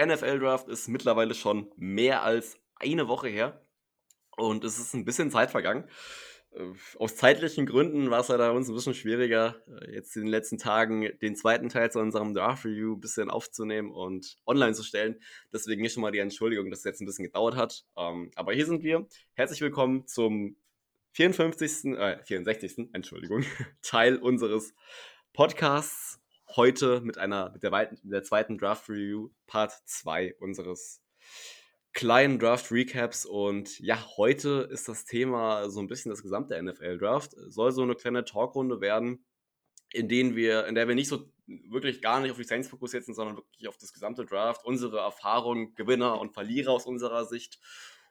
der NFL-Draft ist mittlerweile schon mehr als eine Woche her und es ist ein bisschen Zeit vergangen. Äh, aus zeitlichen Gründen war es leider uns ein bisschen schwieriger, äh, jetzt in den letzten Tagen den zweiten Teil zu unserem Draft Review ein bisschen aufzunehmen und online zu stellen. Deswegen hier schon mal die Entschuldigung, dass es jetzt ein bisschen gedauert hat. Ähm, aber hier sind wir. Herzlich willkommen zum 54., äh, 64., Entschuldigung, Teil unseres Podcasts. Heute mit einer, mit der, der zweiten Draft Review, Part 2 unseres kleinen Draft-Recaps und ja, heute ist das Thema so ein bisschen das gesamte NFL-Draft. Soll so eine kleine Talkrunde werden, in denen wir, in der wir nicht so wirklich gar nicht auf die Saints fokussiert sind, sondern wirklich auf das gesamte Draft, unsere Erfahrungen, Gewinner und Verlierer aus unserer Sicht.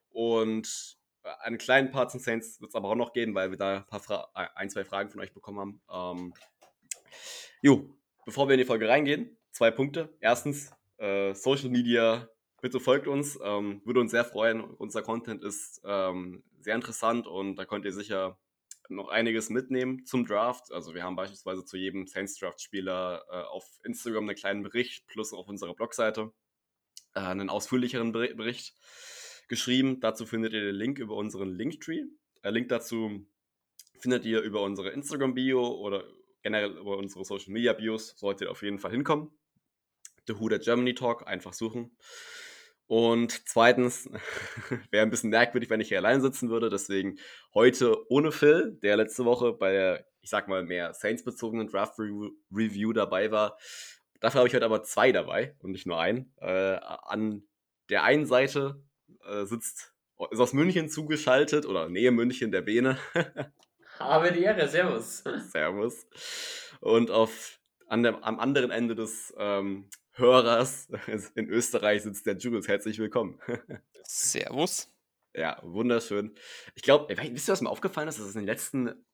Und einen kleinen Part zum Saints wird es aber auch noch geben, weil wir da ein, ein, zwei Fragen von euch bekommen haben. Ähm, jo, bevor wir in die Folge reingehen, zwei Punkte. Erstens, äh, Social Media bitte folgt uns, ähm, würde uns sehr freuen. Unser Content ist ähm, sehr interessant und da könnt ihr sicher noch einiges mitnehmen zum Draft. Also wir haben beispielsweise zu jedem Saints Draft Spieler äh, auf Instagram einen kleinen Bericht plus auf unserer Blogseite äh, einen ausführlicheren Bericht geschrieben. Dazu findet ihr den Link über unseren Linktree. Der Link dazu findet ihr über unsere Instagram Bio oder generell über unsere Social Media Bios. Solltet ihr auf jeden Fall hinkommen. The Who That Germany Talk einfach suchen. Und zweitens, wäre ein bisschen merkwürdig, wenn ich hier allein sitzen würde. Deswegen heute ohne Phil, der letzte Woche bei der, ich sag mal, mehr Saints-bezogenen Draft-Review dabei war. Dafür habe ich heute aber zwei dabei und nicht nur einen. Äh, an der einen Seite äh, sitzt, ist aus München zugeschaltet oder Nähe München der Bene. Habe die Ehre, Servus. Servus. Und auf, an der, am anderen Ende des ähm, Hörers in Österreich sitzt der Jules. Herzlich willkommen. Servus. Ja, wunderschön. Ich glaube, wisst ihr, was mir aufgefallen ist, dass es in den letzten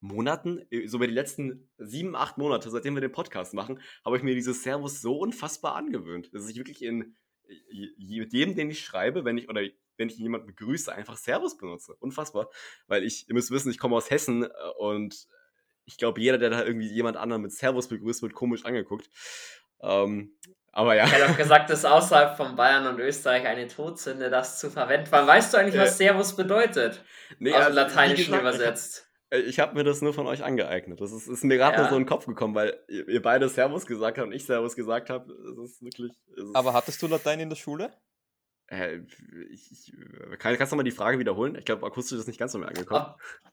Monaten, so über die letzten sieben, acht Monate, seitdem wir den Podcast machen, habe ich mir dieses Servus so unfassbar angewöhnt, dass ich wirklich in jedem, den ich schreibe, wenn ich oder wenn ich jemanden begrüße, einfach Servus benutze. Unfassbar. Weil ich, ihr müsst wissen, ich komme aus Hessen äh, und ich glaube, jeder, der da irgendwie jemand anderen mit Servus begrüßt, wird komisch angeguckt. Ähm, aber ja. Ich hätte auch gesagt, dass außerhalb von Bayern und Österreich eine Todsünde, das zu verwenden. Wann weißt du eigentlich, was äh, Servus bedeutet? Nee, Aus also, Lateinischen gesagt, übersetzt. Ich habe hab mir das nur von euch angeeignet. Das ist, ist mir gerade ja. so in den Kopf gekommen, weil ihr, ihr beide Servus gesagt habt und ich Servus gesagt habe. Das ist wirklich. Das ist Aber hattest du Latein in der Schule? Äh, ich, ich, kann, kannst du mal die Frage wiederholen? Ich glaube, akustisch ist nicht ganz so mehr angekommen.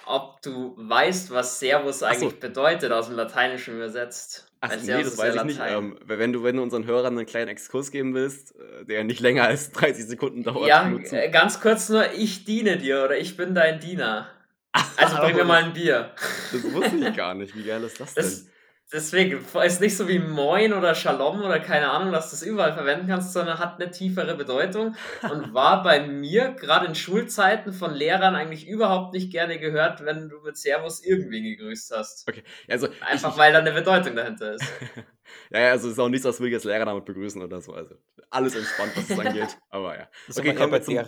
Ob, ob, du weißt, was Servus eigentlich so. bedeutet, aus dem Lateinischen übersetzt. Ach, nee, das weiß ich nicht. Ähm, wenn, du, wenn du unseren Hörern einen kleinen Exkurs geben willst, äh, der nicht länger als 30 Sekunden dauert. Ja, äh, ganz kurz nur, ich diene dir oder ich bin dein Diener. Also bring mir mal ein Bier. Das wusste ich gar nicht. Wie geil ist das denn? Das, Deswegen ist nicht so wie Moin oder Shalom oder keine Ahnung, dass du das überall verwenden kannst, sondern hat eine tiefere Bedeutung und war bei mir gerade in Schulzeiten von Lehrern eigentlich überhaupt nicht gerne gehört, wenn du mit Servus irgendwie gegrüßt hast. Okay, also einfach ich, weil da eine Bedeutung dahinter ist. ja, ja, also es ist auch nichts, was wir jetzt Lehrer damit begrüßen oder so. Also alles entspannt, was es angeht. Aber ja. Okay, kommen wir zum.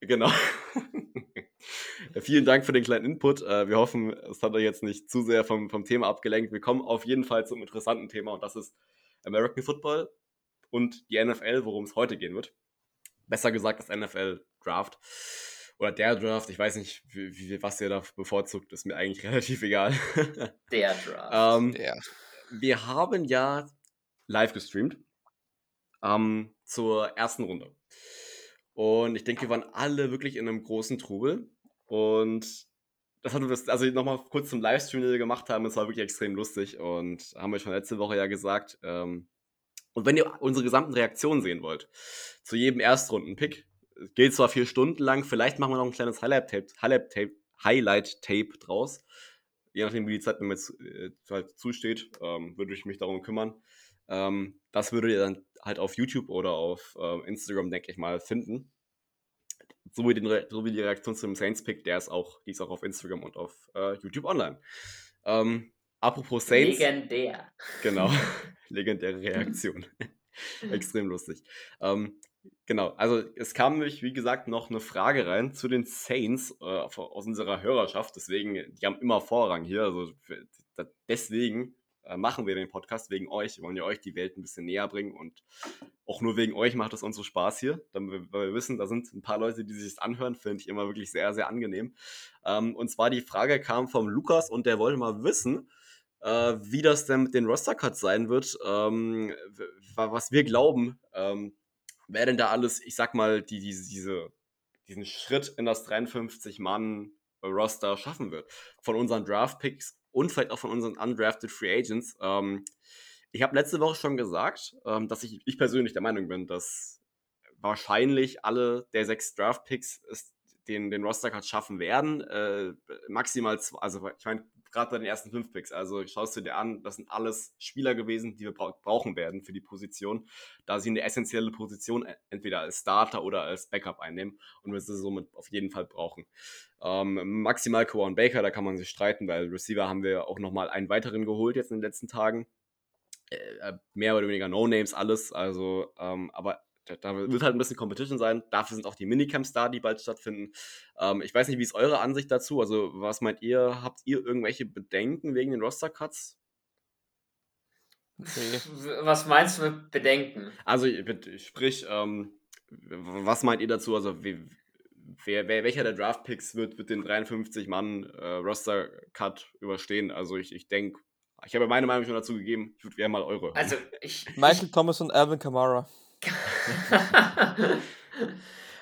Genau. Vielen Dank für den kleinen Input. Äh, wir hoffen, es hat euch jetzt nicht zu sehr vom, vom Thema abgelenkt. Wir kommen auf jeden Fall zum interessanten Thema und das ist American Football und die NFL, worum es heute gehen wird. Besser gesagt, das NFL Draft oder der Draft. Ich weiß nicht, wie, wie, was ihr da bevorzugt, ist mir eigentlich relativ egal. der Draft. ähm, der. Wir haben ja live gestreamt ähm, zur ersten Runde. Und ich denke, wir waren alle wirklich in einem großen Trubel. Und das hat uns, also nochmal kurz zum Livestream, den wir gemacht haben, es war wirklich extrem lustig und haben wir schon letzte Woche ja gesagt. Ähm, und wenn ihr unsere gesamten Reaktionen sehen wollt, zu jedem Erstrunden-Pick, geht zwar vier Stunden lang, vielleicht machen wir noch ein kleines Highlight-Tape Highlight Highlight -Tape draus. Je nachdem, wie die Zeit mir jetzt äh, halt zusteht, ähm, würde ich mich darum kümmern. Ähm, das würdet ihr dann halt auf YouTube oder auf äh, Instagram, denke ich mal, finden so wie, den, so wie die Reaktion zu dem Saints-Pick, der ist auch, die ist auch auf Instagram und auf äh, YouTube online. Ähm, apropos Saints. Legendär. Genau, legendäre Reaktion. Extrem lustig. Ähm, genau, also es kam nämlich, wie gesagt, noch eine Frage rein zu den Saints äh, aus unserer Hörerschaft. Deswegen, die haben immer Vorrang hier. Also deswegen äh, machen wir den Podcast wegen euch. Wir wollen ja euch die Welt ein bisschen näher bringen und auch nur wegen euch macht es uns so Spaß hier, weil wir wissen, da sind ein paar Leute, die sich das anhören, finde ich immer wirklich sehr, sehr angenehm. Ähm, und zwar die Frage kam vom Lukas und der wollte mal wissen, äh, wie das denn mit den Roster-Cuts sein wird, ähm, was wir glauben, ähm, wer denn da alles, ich sag mal, die, die, diese, diesen Schritt in das 53-Mann-Roster schaffen wird. Von unseren Draft-Picks und vielleicht auch von unseren undrafted Free Agents. Ähm, ich habe letzte Woche schon gesagt, ähm, dass ich, ich persönlich der Meinung bin, dass wahrscheinlich alle der sechs Draft-Picks den, den Roster-Cut schaffen werden. Äh, maximal, zwei, also ich meine, gerade bei den ersten fünf Picks. Also schaust du dir an, das sind alles Spieler gewesen, die wir bra brauchen werden für die Position, da sie eine essentielle Position e-, entweder als Starter oder als Backup einnehmen und wir sie somit auf jeden Fall brauchen. Ähm, maximal Kawan Baker, da kann man sich streiten, weil Receiver haben wir auch nochmal einen weiteren geholt jetzt in den letzten Tagen. Äh, äh mehr oder weniger No-Names, alles. Also, ähm, aber da wird halt ein bisschen Competition sein. Dafür sind auch die Minicamps da, die bald stattfinden. Ähm, ich weiß nicht, wie ist eure Ansicht dazu? Also, was meint ihr? Habt ihr irgendwelche Bedenken wegen den Roster-Cuts? Nee. Was meinst du mit Bedenken? Also, sprich, ähm, was meint ihr dazu? Also, wie, wer, wer, welcher der Draft-Picks wird, wird den 53-Mann-Roster-Cut äh, überstehen? Also, ich, ich denke, ich habe meine Meinung schon dazu gegeben. Ich würde gerne mal eure. Also, ich. Michael Thomas und Alvin Kamara.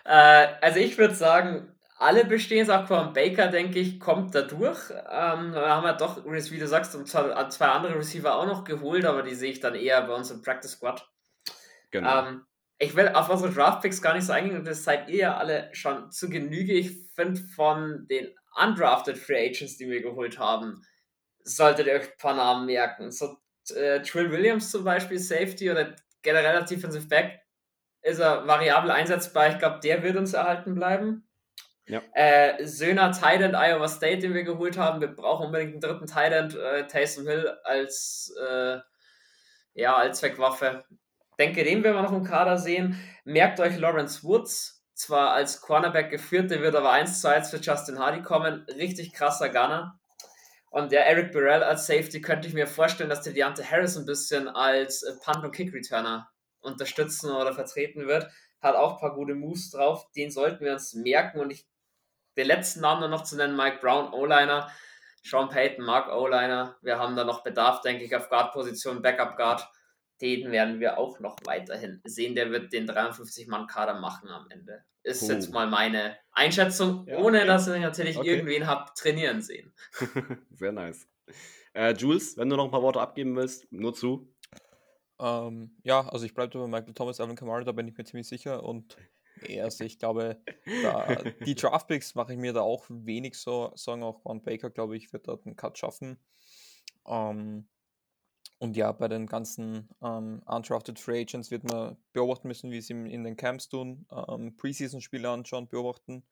Äh, also ich würde sagen, alle bestehen es, auch Quan Baker, denke ich, kommt da durch. Ähm, da haben wir doch, wie du sagst, zwei andere Receiver auch noch geholt, aber die sehe ich dann eher bei uns im Practice Squad. Genau. Ähm, ich will auf unsere Draftpicks gar nicht so eingehen, das seid ihr ja alle schon zu Genüge. Ich finde von den undrafted Free Agents, die wir geholt haben, solltet ihr euch ein paar Namen merken. So äh, Trill Williams zum Beispiel, Safety oder generell als Defensive Back ist er variabel einsetzbar. Ich glaube, der wird uns erhalten bleiben. Ja. Äh, Söhner Tident Iowa State, den wir geholt haben. Wir brauchen unbedingt einen dritten Tident, äh, Taysom Hill als, äh, ja, als Zweckwaffe. Denke, den werden wir noch im Kader sehen. Merkt euch Lawrence Woods, zwar als Cornerback geführt, der wird aber 1 zu 1 für Justin Hardy kommen. Richtig krasser Gunner. Und der Eric Burrell als Safety könnte ich mir vorstellen, dass der Deontay Harris ein bisschen als äh, Punt- und Kick-Returner unterstützen oder vertreten wird. Hat auch ein paar gute Moves drauf. Den sollten wir uns merken. Und ich, den letzten Namen noch zu nennen, Mike Brown, O-Liner. Sean Payton, Mark O-Liner. Wir haben da noch Bedarf, denke ich, auf Guard-Position, Backup-Guard. Den werden wir auch noch weiterhin sehen. Der wird den 53-Mann-Kader machen am Ende. Ist oh. jetzt mal meine Einschätzung, ja, ohne okay. dass ich natürlich okay. irgendwen habe trainieren sehen. Sehr nice. Äh, Jules, wenn du noch ein paar Worte abgeben willst, nur zu. Ähm, ja, also ich bleibe bei Michael Thomas, Alvin Kamara, da bin ich mir ziemlich sicher. Und also ich glaube, da, die Draftpicks mache ich mir da auch wenig so Sorgen. Auch Juan Baker, glaube ich, wird dort einen Cut schaffen. Ähm, und ja, bei den ganzen ähm, undrafted Free Agents wird man beobachten müssen, wie sie in den Camps tun, ähm, Preseason-Spiele anschauen, beobachten.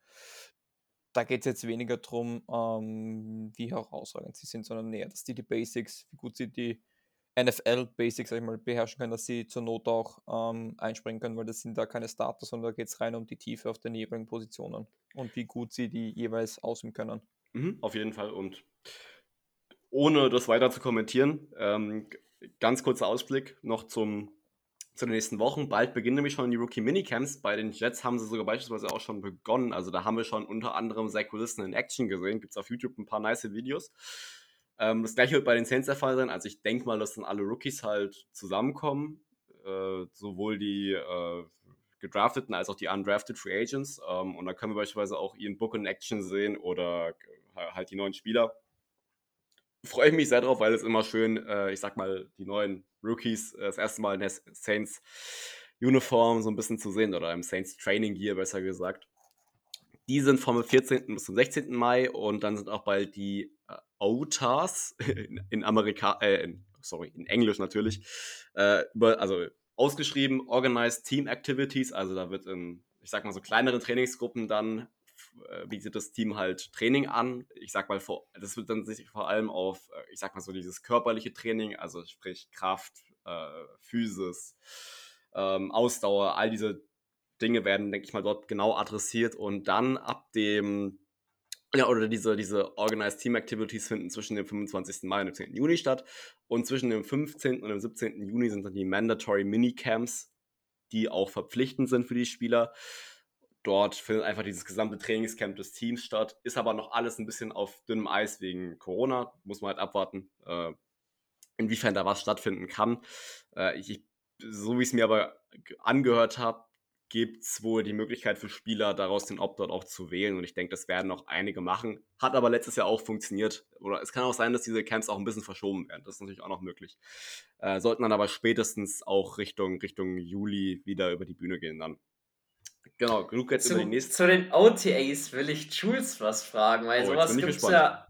Da geht es jetzt weniger darum, ähm, wie herausragend sie sind, sondern eher, dass die die Basics, wie gut sie die NFL-Basics beherrschen können, dass sie zur Not auch ähm, einspringen können, weil das sind da keine Starter, sondern da geht es rein um die Tiefe auf den jeweiligen Positionen und wie gut sie die jeweils ausüben können. Mhm, auf jeden Fall und ohne das weiter zu kommentieren, ähm, ganz kurzer Ausblick noch zum, zu den nächsten Wochen. Bald beginnen nämlich schon die Rookie Minicamps. Bei den Jets haben sie sogar beispielsweise auch schon begonnen. Also da haben wir schon unter anderem Zach Wilson in Action gesehen. Gibt es auf YouTube ein paar nice Videos. Ähm, das gleiche wird bei den Saints der Fall sein. Also ich denke mal, dass dann alle Rookies halt zusammenkommen. Äh, sowohl die äh, gedrafteten als auch die undrafted Free Agents. Ähm, und da können wir beispielsweise auch Ian Book in Action sehen oder halt die neuen Spieler. Freue ich mich sehr drauf, weil es immer schön, äh, ich sag mal, die neuen Rookies äh, das erste Mal in der Saints Uniform so ein bisschen zu sehen oder im Saints Training Gear besser gesagt. Die sind vom 14. bis zum 16. Mai und dann sind auch bald die äh, OTAs in, in Amerika, äh, in, sorry, in Englisch natürlich, äh, über, also ausgeschrieben, Organized Team Activities, also da wird in, ich sag mal so kleineren Trainingsgruppen dann bietet das Team halt Training an. Ich sag mal, das wird dann sich vor allem auf, äh, ich sag mal so dieses körperliche Training, also sprich Kraft, äh, Physis, ähm, Ausdauer, all diese Dinge werden, denke ich mal, dort genau adressiert und dann ab dem Ja, oder diese, diese Organized Team Activities finden zwischen dem 25. Mai und dem 10. Juni statt. Und zwischen dem 15. und dem 17. Juni sind dann die Mandatory Minicamps, die auch verpflichtend sind für die Spieler. Dort findet einfach dieses gesamte Trainingscamp des Teams statt. Ist aber noch alles ein bisschen auf dünnem Eis wegen Corona. Muss man halt abwarten, äh, inwiefern da was stattfinden kann. Äh, ich, so wie ich es mir aber angehört habe, gibt es wohl die Möglichkeit für Spieler, daraus den Opt-out auch zu wählen. Und ich denke, das werden noch einige machen. Hat aber letztes Jahr auch funktioniert. Oder es kann auch sein, dass diese Camps auch ein bisschen verschoben werden. Das ist natürlich auch noch möglich. Äh, sollten dann aber spätestens auch Richtung, Richtung Juli wieder über die Bühne gehen dann. Genau, genug jetzt zu, über die nächsten. Zu den OTAs will ich Jules was fragen, weil oh, sowas gibt es ja.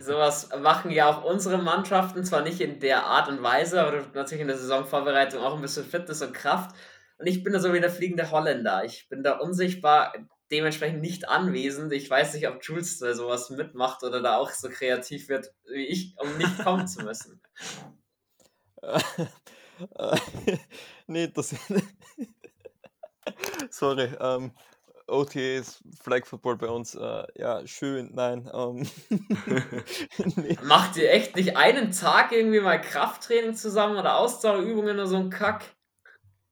sowas machen ja auch unsere Mannschaften, zwar nicht in der Art und Weise, aber natürlich in der Saisonvorbereitung auch ein bisschen Fitness und Kraft. Und ich bin da so wie der fliegende Holländer. Ich bin da unsichtbar, dementsprechend nicht anwesend. Ich weiß nicht, ob Jules da sowas mitmacht oder da auch so kreativ wird wie ich, um nicht kommen zu müssen. nee, das. Sorry. Ähm, OTAs, Flag Football bei uns, äh, ja, schön, nein. Ähm, nee. Macht ihr echt nicht einen Tag irgendwie mal Krafttraining zusammen oder Ausdauerübungen oder so ein Kack?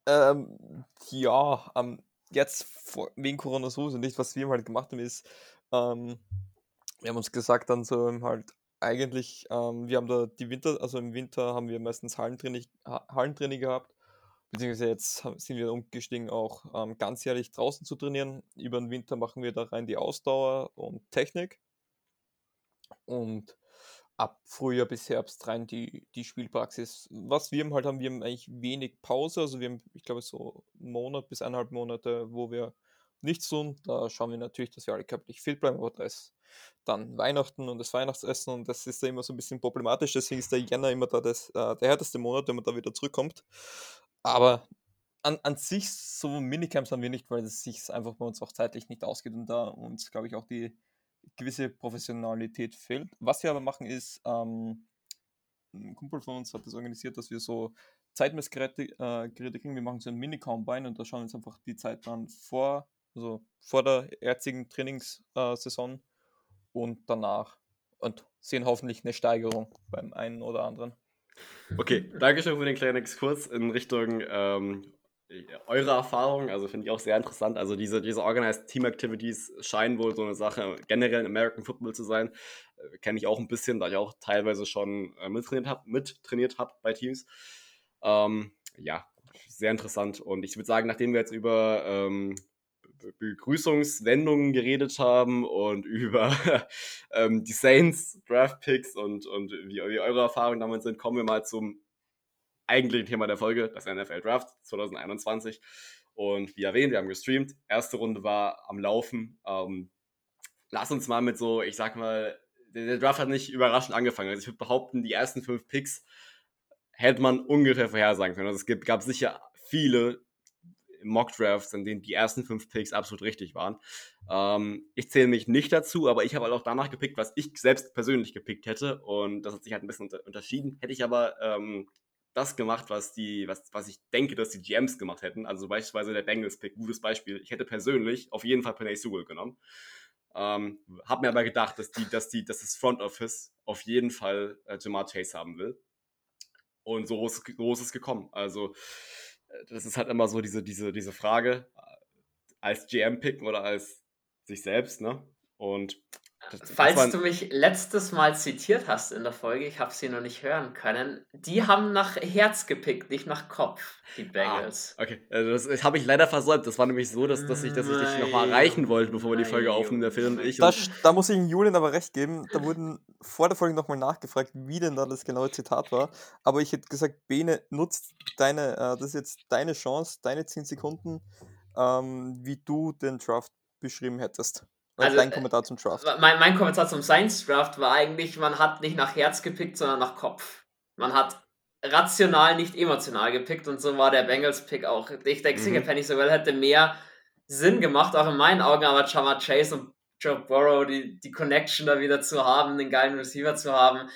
Ähm, ja, ähm, jetzt vor, wegen Corona sowieso nicht. Was wir halt gemacht haben, ist, ähm, wir haben uns gesagt, dann so halt eigentlich, ähm, wir haben da die Winter, also im Winter haben wir meistens Hallentraining, Hallentraining gehabt, beziehungsweise jetzt sind wir umgestiegen, auch ähm, ganzjährig draußen zu trainieren. Über den Winter machen wir da rein die Ausdauer und Technik. Und ab Frühjahr bis Herbst rein die, die Spielpraxis. Was wir halt haben, wir haben eigentlich wenig Pause, also wir haben, ich glaube, so einen Monat bis eineinhalb Monate, wo wir nichts tun. Da schauen wir natürlich, dass wir alle körperlich fit bleiben, aber da ist dann Weihnachten und das Weihnachtsessen und das ist da immer so ein bisschen problematisch, deswegen ist der Jänner immer da das, äh, der härteste Monat, wenn man da wieder zurückkommt. Aber an, an sich so Minicamps haben wir nicht, weil es sich einfach bei uns auch zeitlich nicht ausgeht und da uns, glaube ich, auch die gewisse Professionalität fehlt. Was wir aber machen ist, ähm, ein Kumpel von uns hat das organisiert, dass wir so Zeitmessgeräte äh, Geräte kriegen. Wir machen so ein Mini-Combine und da schauen wir uns einfach die Zeit an vor, also vor der jetzigen Trainingssaison und danach und sehen hoffentlich eine Steigerung beim einen oder anderen. Okay, danke schön für den kleinen Exkurs in Richtung ähm, eure Erfahrung, also finde ich auch sehr interessant. Also diese, diese Organized Team Activities scheinen wohl so eine Sache generell in American Football zu sein. Äh, Kenne ich auch ein bisschen, da ich auch teilweise schon äh, mittrainiert habe mit hab bei Teams. Ähm, ja, sehr interessant. Und ich würde sagen, nachdem wir jetzt über ähm, Begrüßungswendungen geredet haben und über ähm, die Saints Draft Picks und, und wie, wie eure Erfahrungen damit sind, kommen wir mal zum eigentliche Thema der Folge, das NFL Draft 2021. Und wie erwähnt, wir haben gestreamt. Erste Runde war am Laufen. Ähm, lass uns mal mit so, ich sag mal, der, der Draft hat nicht überraschend angefangen. Also ich würde behaupten, die ersten fünf Picks hätte man ungefähr vorhersagen können. Also es gibt, gab sicher viele Mock-Drafts, in denen die ersten fünf Picks absolut richtig waren. Ähm, ich zähle mich nicht dazu, aber ich habe halt auch danach gepickt, was ich selbst persönlich gepickt hätte. Und das hat sich halt ein bisschen unter unterschieden. Hätte ich aber ähm, das gemacht, was die, was, was ich denke, dass die GMs gemacht hätten. Also beispielsweise der Bengals-Pick, gutes Beispiel. Ich hätte persönlich auf jeden Fall Penny Sewell genommen. Ähm, hab mir aber gedacht, dass die, dass die, dass das Front Office auf jeden Fall äh, Jamar Chase haben will. Und so ist, so ist es gekommen. Also das ist halt immer so diese, diese, diese Frage äh, als GM picken oder als sich selbst, ne? Und Falls das du mich letztes Mal zitiert hast in der Folge, ich habe sie noch nicht hören können, die haben nach Herz gepickt, nicht nach Kopf, die ah, Bengals. Ah, okay, also das, das habe ich leider versäumt. Das war nämlich so, dass, dass ich, dass ich dich nochmal erreichen wollte, bevor wir die Folge aufnehmen, der Phil und ich. Da, da muss ich Julian aber recht geben. Da wurden vor der Folge nochmal nachgefragt, wie denn da das genaue Zitat war. Aber ich hätte gesagt, Bene, nutzt deine, äh, das ist jetzt deine Chance, deine 10 Sekunden, ähm, wie du den Draft beschrieben hättest. Also, dein äh, Kommentar zum Draft. Mein, mein Kommentar zum Science Draft war eigentlich, man hat nicht nach Herz gepickt, sondern nach Kopf. Man hat rational, nicht emotional gepickt und so war der Bengals-Pick auch. Ich denke, mhm. sicher Penny Sewell hätte mehr Sinn gemacht, auch in meinen Augen, aber Chama Chase und Joe Burrow, die, die Connection da wieder zu haben, den geilen Receiver zu haben,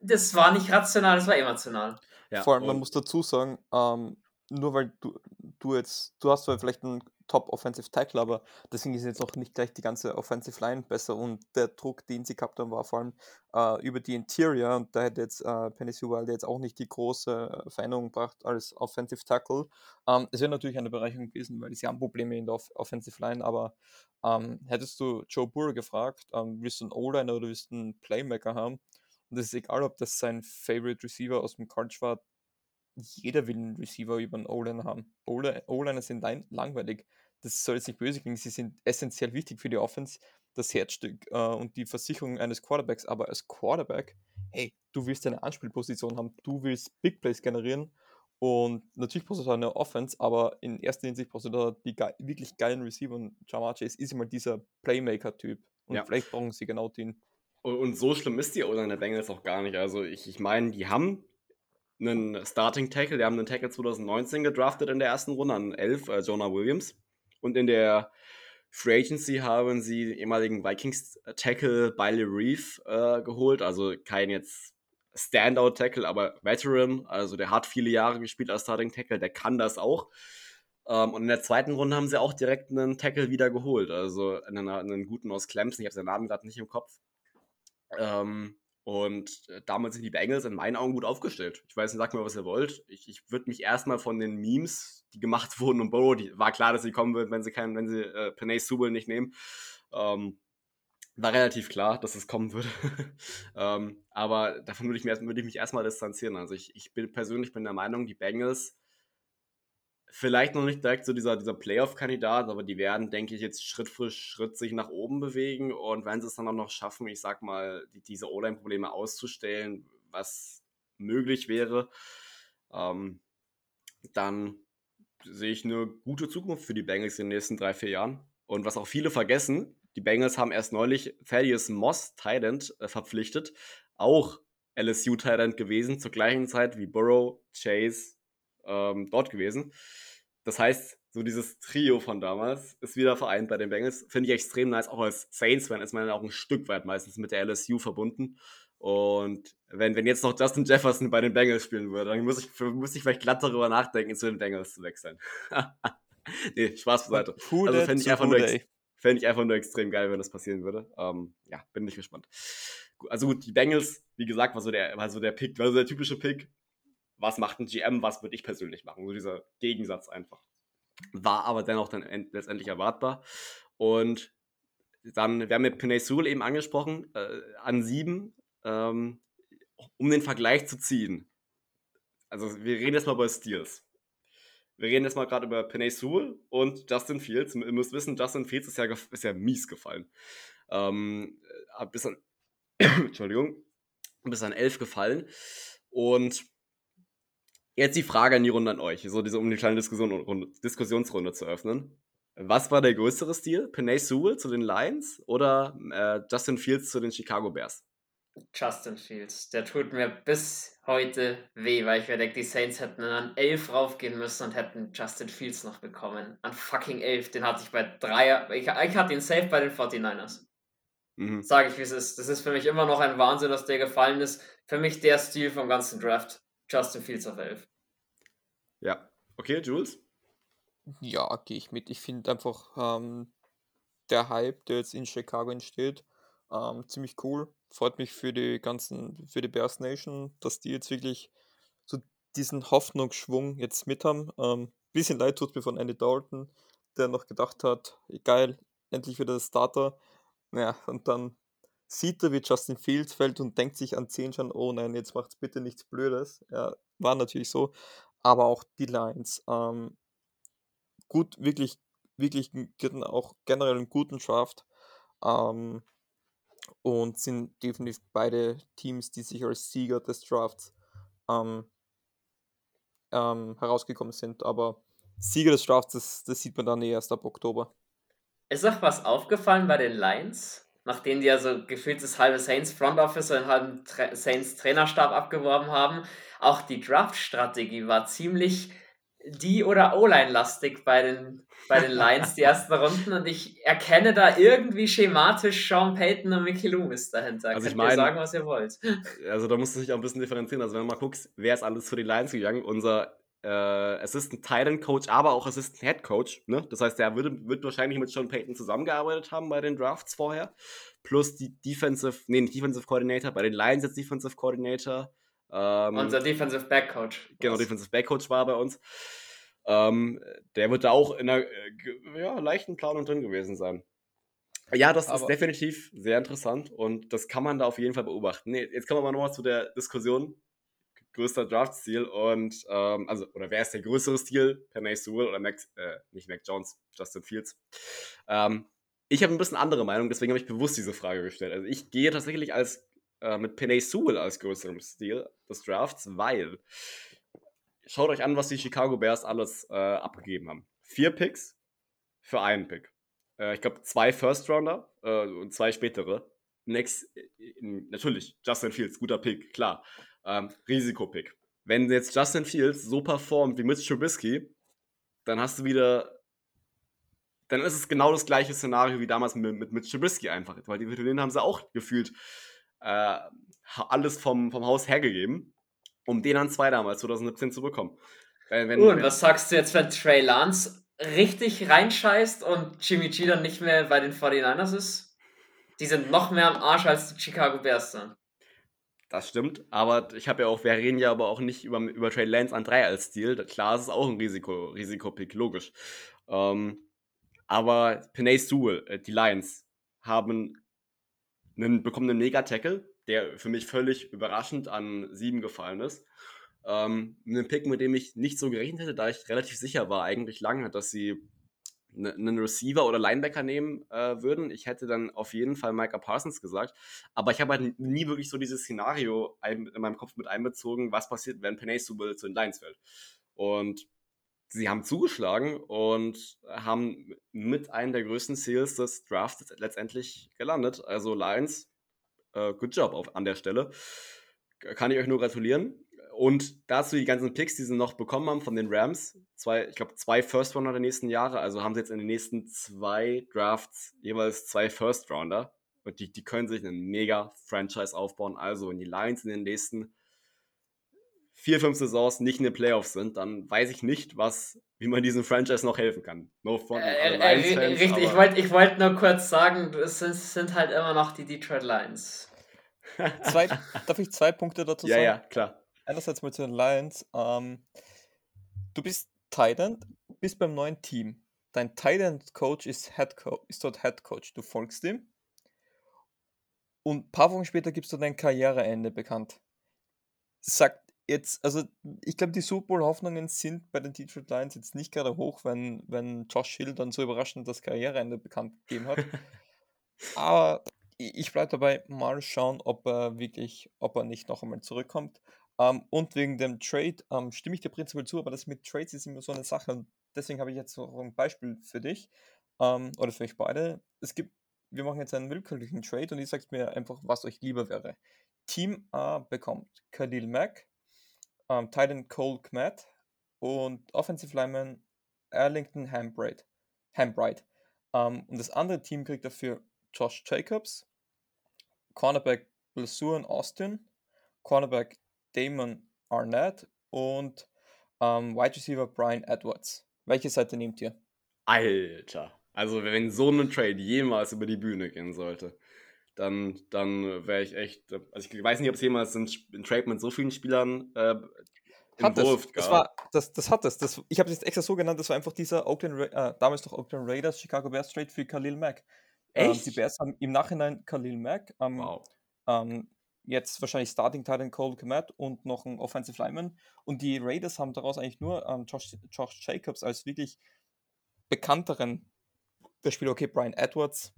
das war nicht rational, das war emotional. Ja, Vor allem, man muss dazu sagen, ähm, nur weil du, du jetzt, du hast vielleicht einen Top Offensive Tackle, aber deswegen ist jetzt noch nicht gleich die ganze Offensive Line besser und der Druck, den sie gehabt haben, war vor allem äh, über die Interior und da hätte jetzt äh, Penny Sewell jetzt auch nicht die große äh, Veränderung gebracht als Offensive Tackle. Ähm, es wäre natürlich eine Bereicherung gewesen, weil sie haben Probleme in der Off Offensive Line, aber ähm, hättest du Joe Burrow gefragt, ähm, willst du einen O-Liner oder willst du einen Playmaker haben? Und es ist egal, ob das sein Favorite Receiver aus dem College war, jeder will einen Receiver über einen O-Liner haben. O-Liner sind langweilig. Das soll jetzt nicht böse klingen, sie sind essentiell wichtig für die Offense, das Herzstück äh, und die Versicherung eines Quarterbacks. Aber als Quarterback, hey, du willst eine Anspielposition haben, du willst Big Plays generieren und natürlich brauchst du da eine Offense, aber in erster Hinsicht brauchst du da die ge wirklich geilen Receiver und Jamar Chase ist immer dieser Playmaker-Typ. Und ja. vielleicht brauchen sie genau den. Und, so schlimm ist die O-Line der Bengals auch gar nicht. Also ich, ich meine, die haben einen Starting Tackle. Die haben einen Tackle 2019 gedraftet in der ersten Runde an 11, äh, Jonah Williams. Und in der Free Agency haben sie den ehemaligen Vikings Tackle Biley Reef äh, geholt. Also kein jetzt Standout Tackle, aber Veteran. Also der hat viele Jahre gespielt als Starting Tackle, der kann das auch. Ähm, und in der zweiten Runde haben sie auch direkt einen Tackle wieder geholt. Also einen, einen guten aus Clemson. Ich habe seinen Namen gerade nicht im Kopf. Ähm, und äh, damals sind die Bengals in meinen Augen gut aufgestellt. Ich weiß nicht, sagt mir, was ihr wollt. Ich, ich würde mich erstmal von den Memes, die gemacht wurden um Burrow, die war klar, dass sie kommen würden, wenn sie keinen, wenn sie äh, Penay Subel nicht nehmen. Ähm, war relativ klar, dass es kommen würde. ähm, aber davon würde ich, würd ich mich erstmal distanzieren. Also ich, ich bin persönlich bin der Meinung, die Bengals vielleicht noch nicht direkt so dieser, dieser Playoff-Kandidat, aber die werden, denke ich, jetzt Schritt für Schritt sich nach oben bewegen. Und wenn sie es dann auch noch schaffen, ich sag mal, die, diese O-Line-Probleme auszustellen, was möglich wäre, ähm, dann sehe ich eine gute Zukunft für die Bengals in den nächsten drei, vier Jahren. Und was auch viele vergessen, die Bengals haben erst neulich Thaddeus Moss, Tident, äh, verpflichtet. Auch LSU Tident gewesen, zur gleichen Zeit wie Burrow, Chase, ähm, dort gewesen. Das heißt, so dieses Trio von damals ist wieder vereint bei den Bengals. Finde ich extrem nice. Auch als Saints-Fan ist man auch ein Stück weit meistens mit der LSU verbunden. Und wenn, wenn jetzt noch Justin Jefferson bei den Bengals spielen würde, dann muss ich, muss ich vielleicht glatt darüber nachdenken, zu den Bengals zu wechseln. nee, Spaß beiseite. Also fände ich, einfach nur, fänd ich einfach nur extrem geil, wenn das passieren würde. Ähm, ja, bin ich gespannt. Also gut, die Bengals, wie gesagt, war so der, war so der Pick, war so der typische Pick was macht ein GM, was würde ich persönlich machen. So dieser Gegensatz einfach. War aber dennoch dann letztendlich erwartbar. Und dann, wir haben mit Pinay Sewell eben angesprochen, äh, an sieben, ähm, um den Vergleich zu ziehen. Also wir reden jetzt mal über Steals. Wir reden jetzt mal gerade über Penay Sewell und Justin Fields. Ihr müsst wissen, Justin Fields ist ja, ist ja mies gefallen. Ähm, bis an, Entschuldigung, bis an elf gefallen. Und Jetzt die Frage an die Runde an euch, so diese, um eine kleine Diskussion, Diskussionsrunde zu öffnen. Was war der größere Stil? Penay Sewell zu den Lions oder äh, Justin Fields zu den Chicago Bears? Justin Fields. Der tut mir bis heute weh, weil ich mir denke, die Saints hätten an 11 raufgehen müssen und hätten Justin Fields noch bekommen. An fucking 11. Den hatte ich bei 3. Ich, ich hatte ihn safe bei den 49ers. Mhm. Sage ich, wie es ist. Das ist für mich immer noch ein Wahnsinn, dass der gefallen ist. Für mich der Stil vom ganzen Draft. Justin Fields auf 11. Ja. Okay, Jules? Ja, gehe ich mit. Ich finde einfach ähm, der Hype, der jetzt in Chicago entsteht, ähm, ziemlich cool. Freut mich für die ganzen, für die Bears Nation, dass die jetzt wirklich so diesen Hoffnungsschwung jetzt mit haben. Ähm, bisschen leid tut mir von Andy Dalton, der noch gedacht hat, geil, endlich wieder der Starter. Naja, und dann sieht er, wie Justin Fields fällt und denkt sich an 10 schon, oh nein, jetzt macht's bitte nichts Blödes. Ja, war natürlich so. Aber auch die Lions. Ähm, gut, wirklich, wirklich auch generell einen guten Draft. Ähm, und sind definitiv beide Teams, die sich als Sieger des Drafts ähm, ähm, herausgekommen sind. Aber Sieger des Drafts, das, das sieht man dann erst ab Oktober. Ist auch was aufgefallen bei den Lions? Nachdem die ja so gefühlt das halbe Saints Front Office und den halben Tra Saints Trainerstab abgeworben haben, auch die Draft-Strategie war ziemlich die oder O-Line-lastig bei den, bei den Lions, die ersten Runden. Und ich erkenne da irgendwie schematisch Sean Payton und Mickey Loomis dahinter. Also Könnt ich meine, sagen, was ihr wollt. Also da musst du dich auch ein bisschen differenzieren. Also wenn du mal guckst, wer ist alles für die Lions gegangen? Unser äh, Assistant Titan Coach, aber auch Assistant Head Coach. Ne? Das heißt, er würde, wird wahrscheinlich mit Sean Payton zusammengearbeitet haben bei den Drafts vorher. Plus die Defensive, nee, nicht Defensive Coordinator, bei den Lions jetzt Defensive Coordinator. Ähm, Unser Defensive Back Coach. Genau, Defensive Back Coach war bei uns. Ähm, der wird da auch in einer äh, ja, leichten Planung drin gewesen sein. Ja, das aber ist definitiv sehr interessant und das kann man da auf jeden Fall beobachten. Nee, jetzt kommen wir mal nochmal zu der Diskussion. Größter Draft-Stil und, ähm, also, oder wer ist der größere Stil? Penny Sewell oder Mac, äh, nicht Mac Jones, Justin Fields. Ähm, ich habe ein bisschen andere Meinung, deswegen habe ich bewusst diese Frage gestellt. Also, ich gehe tatsächlich als, äh, mit Penny Sewell als größerem Stil des Drafts, weil schaut euch an, was die Chicago Bears alles äh, abgegeben haben. Vier Picks für einen Pick. Äh, ich glaube, zwei First Rounder äh, und zwei spätere. Next, äh, natürlich, Justin Fields, guter Pick, klar. Ähm, Risikopick. Wenn jetzt Justin Fields so performt wie Mitch Trubisky, dann hast du wieder. Dann ist es genau das gleiche Szenario wie damals mit, mit Mitch Trubisky einfach. Weil die Veteranen haben sie auch gefühlt äh, alles vom, vom Haus hergegeben, um den an zwei damals 2017 zu bekommen. Wenn, wenn, und was sagst du jetzt, wenn Trey Lance richtig reinscheißt und Jimmy G dann nicht mehr bei den 49ers ist? Die sind noch mehr am Arsch als die Chicago Bears dann. Das stimmt, aber ich habe ja auch, wir reden ja aber auch nicht über, über Trey Lance an 3 als Stil. Klar, es ist auch ein Risiko, Risikopick, logisch. Ähm, aber Penay Sewell, äh, die Lions, haben einen, bekommen einen Mega-Tackle, der für mich völlig überraschend an 7 gefallen ist. Ähm, einen Pick, mit dem ich nicht so gerechnet hätte, da ich relativ sicher war, eigentlich lange, dass sie einen Receiver oder Linebacker nehmen äh, würden. Ich hätte dann auf jeden Fall Micah Parsons gesagt. Aber ich habe halt nie wirklich so dieses Szenario in meinem Kopf mit einbezogen, was passiert, wenn Penay Subel zu den Lions fällt. Und sie haben zugeschlagen und haben mit einem der größten Sales des Drafts letztendlich gelandet. Also Lions, äh, good job auf, an der Stelle. Kann ich euch nur gratulieren. Und dazu die ganzen Picks, die sie noch bekommen haben von den Rams. Zwei, ich glaube, zwei First Rounder der nächsten Jahre. Also haben sie jetzt in den nächsten zwei Drafts jeweils zwei First Rounder. Und die, die können sich einen mega Franchise aufbauen. Also, wenn die Lions in den nächsten vier, fünf Saisons nicht in den Playoffs sind, dann weiß ich nicht, was, wie man diesem Franchise noch helfen kann. No front, äh, äh, richtig, ich wollte ich wollt nur kurz sagen, es sind, sind halt immer noch die Detroit Lions. zwei, darf ich zwei Punkte dazu sagen? Ja, ja, klar einerseits mal zu den Lions. Ähm, du bist Titan, bist beim neuen Team. Dein Titan Coach ist, Head Co ist dort Head Coach. Du folgst ihm. Und ein paar Wochen später gibst du dein Karriereende bekannt. Sagt jetzt, also ich glaube, die Super Bowl-Hoffnungen sind bei den Detroit Lions jetzt nicht gerade hoch, wenn, wenn Josh Hill dann so überraschend das Karriereende bekannt gegeben hat. Aber ich bleibe dabei, mal schauen, ob er wirklich, ob er nicht noch einmal zurückkommt. Ähm, und wegen dem Trade ähm, stimme ich dir prinzipiell zu, aber das mit Trades ist immer so eine Sache. Und deswegen habe ich jetzt so ein Beispiel für dich ähm, oder für euch beide. Es gibt, wir machen jetzt einen willkürlichen Trade und ihr sagt mir einfach, was euch lieber wäre. Team A bekommt Khalil Mack, Titan Cole Kmet und Offensive Lineman Arlington Hambright. Hambright. Und das andere Team kriegt dafür Josh Jacobs, Cornerback Blasuren Austin, Cornerback Damon Arnett und ähm, Wide Receiver Brian Edwards. Welche Seite nehmt ihr? Alter. Also wenn so ein Trade jemals über die Bühne gehen sollte, dann, dann wäre ich echt. Also ich weiß nicht, ob es jemals ein, ein Trade mit so vielen Spielern äh, hat es. Das, war, das, das hat es. Das, ich habe es jetzt extra so genannt, das war einfach dieser Oakland, äh, damals noch Oakland Raiders, Chicago Bears Trade für Khalil Mack. Ähm, die Bears haben im Nachhinein Khalil Mack ähm, wow. ähm, jetzt wahrscheinlich Starting Titan Cole Komet und noch ein Offensive Lineman. Und die Raiders haben daraus eigentlich nur ähm, Josh, Josh Jacobs als wirklich bekannteren der Spieler. Okay, Brian Edwards,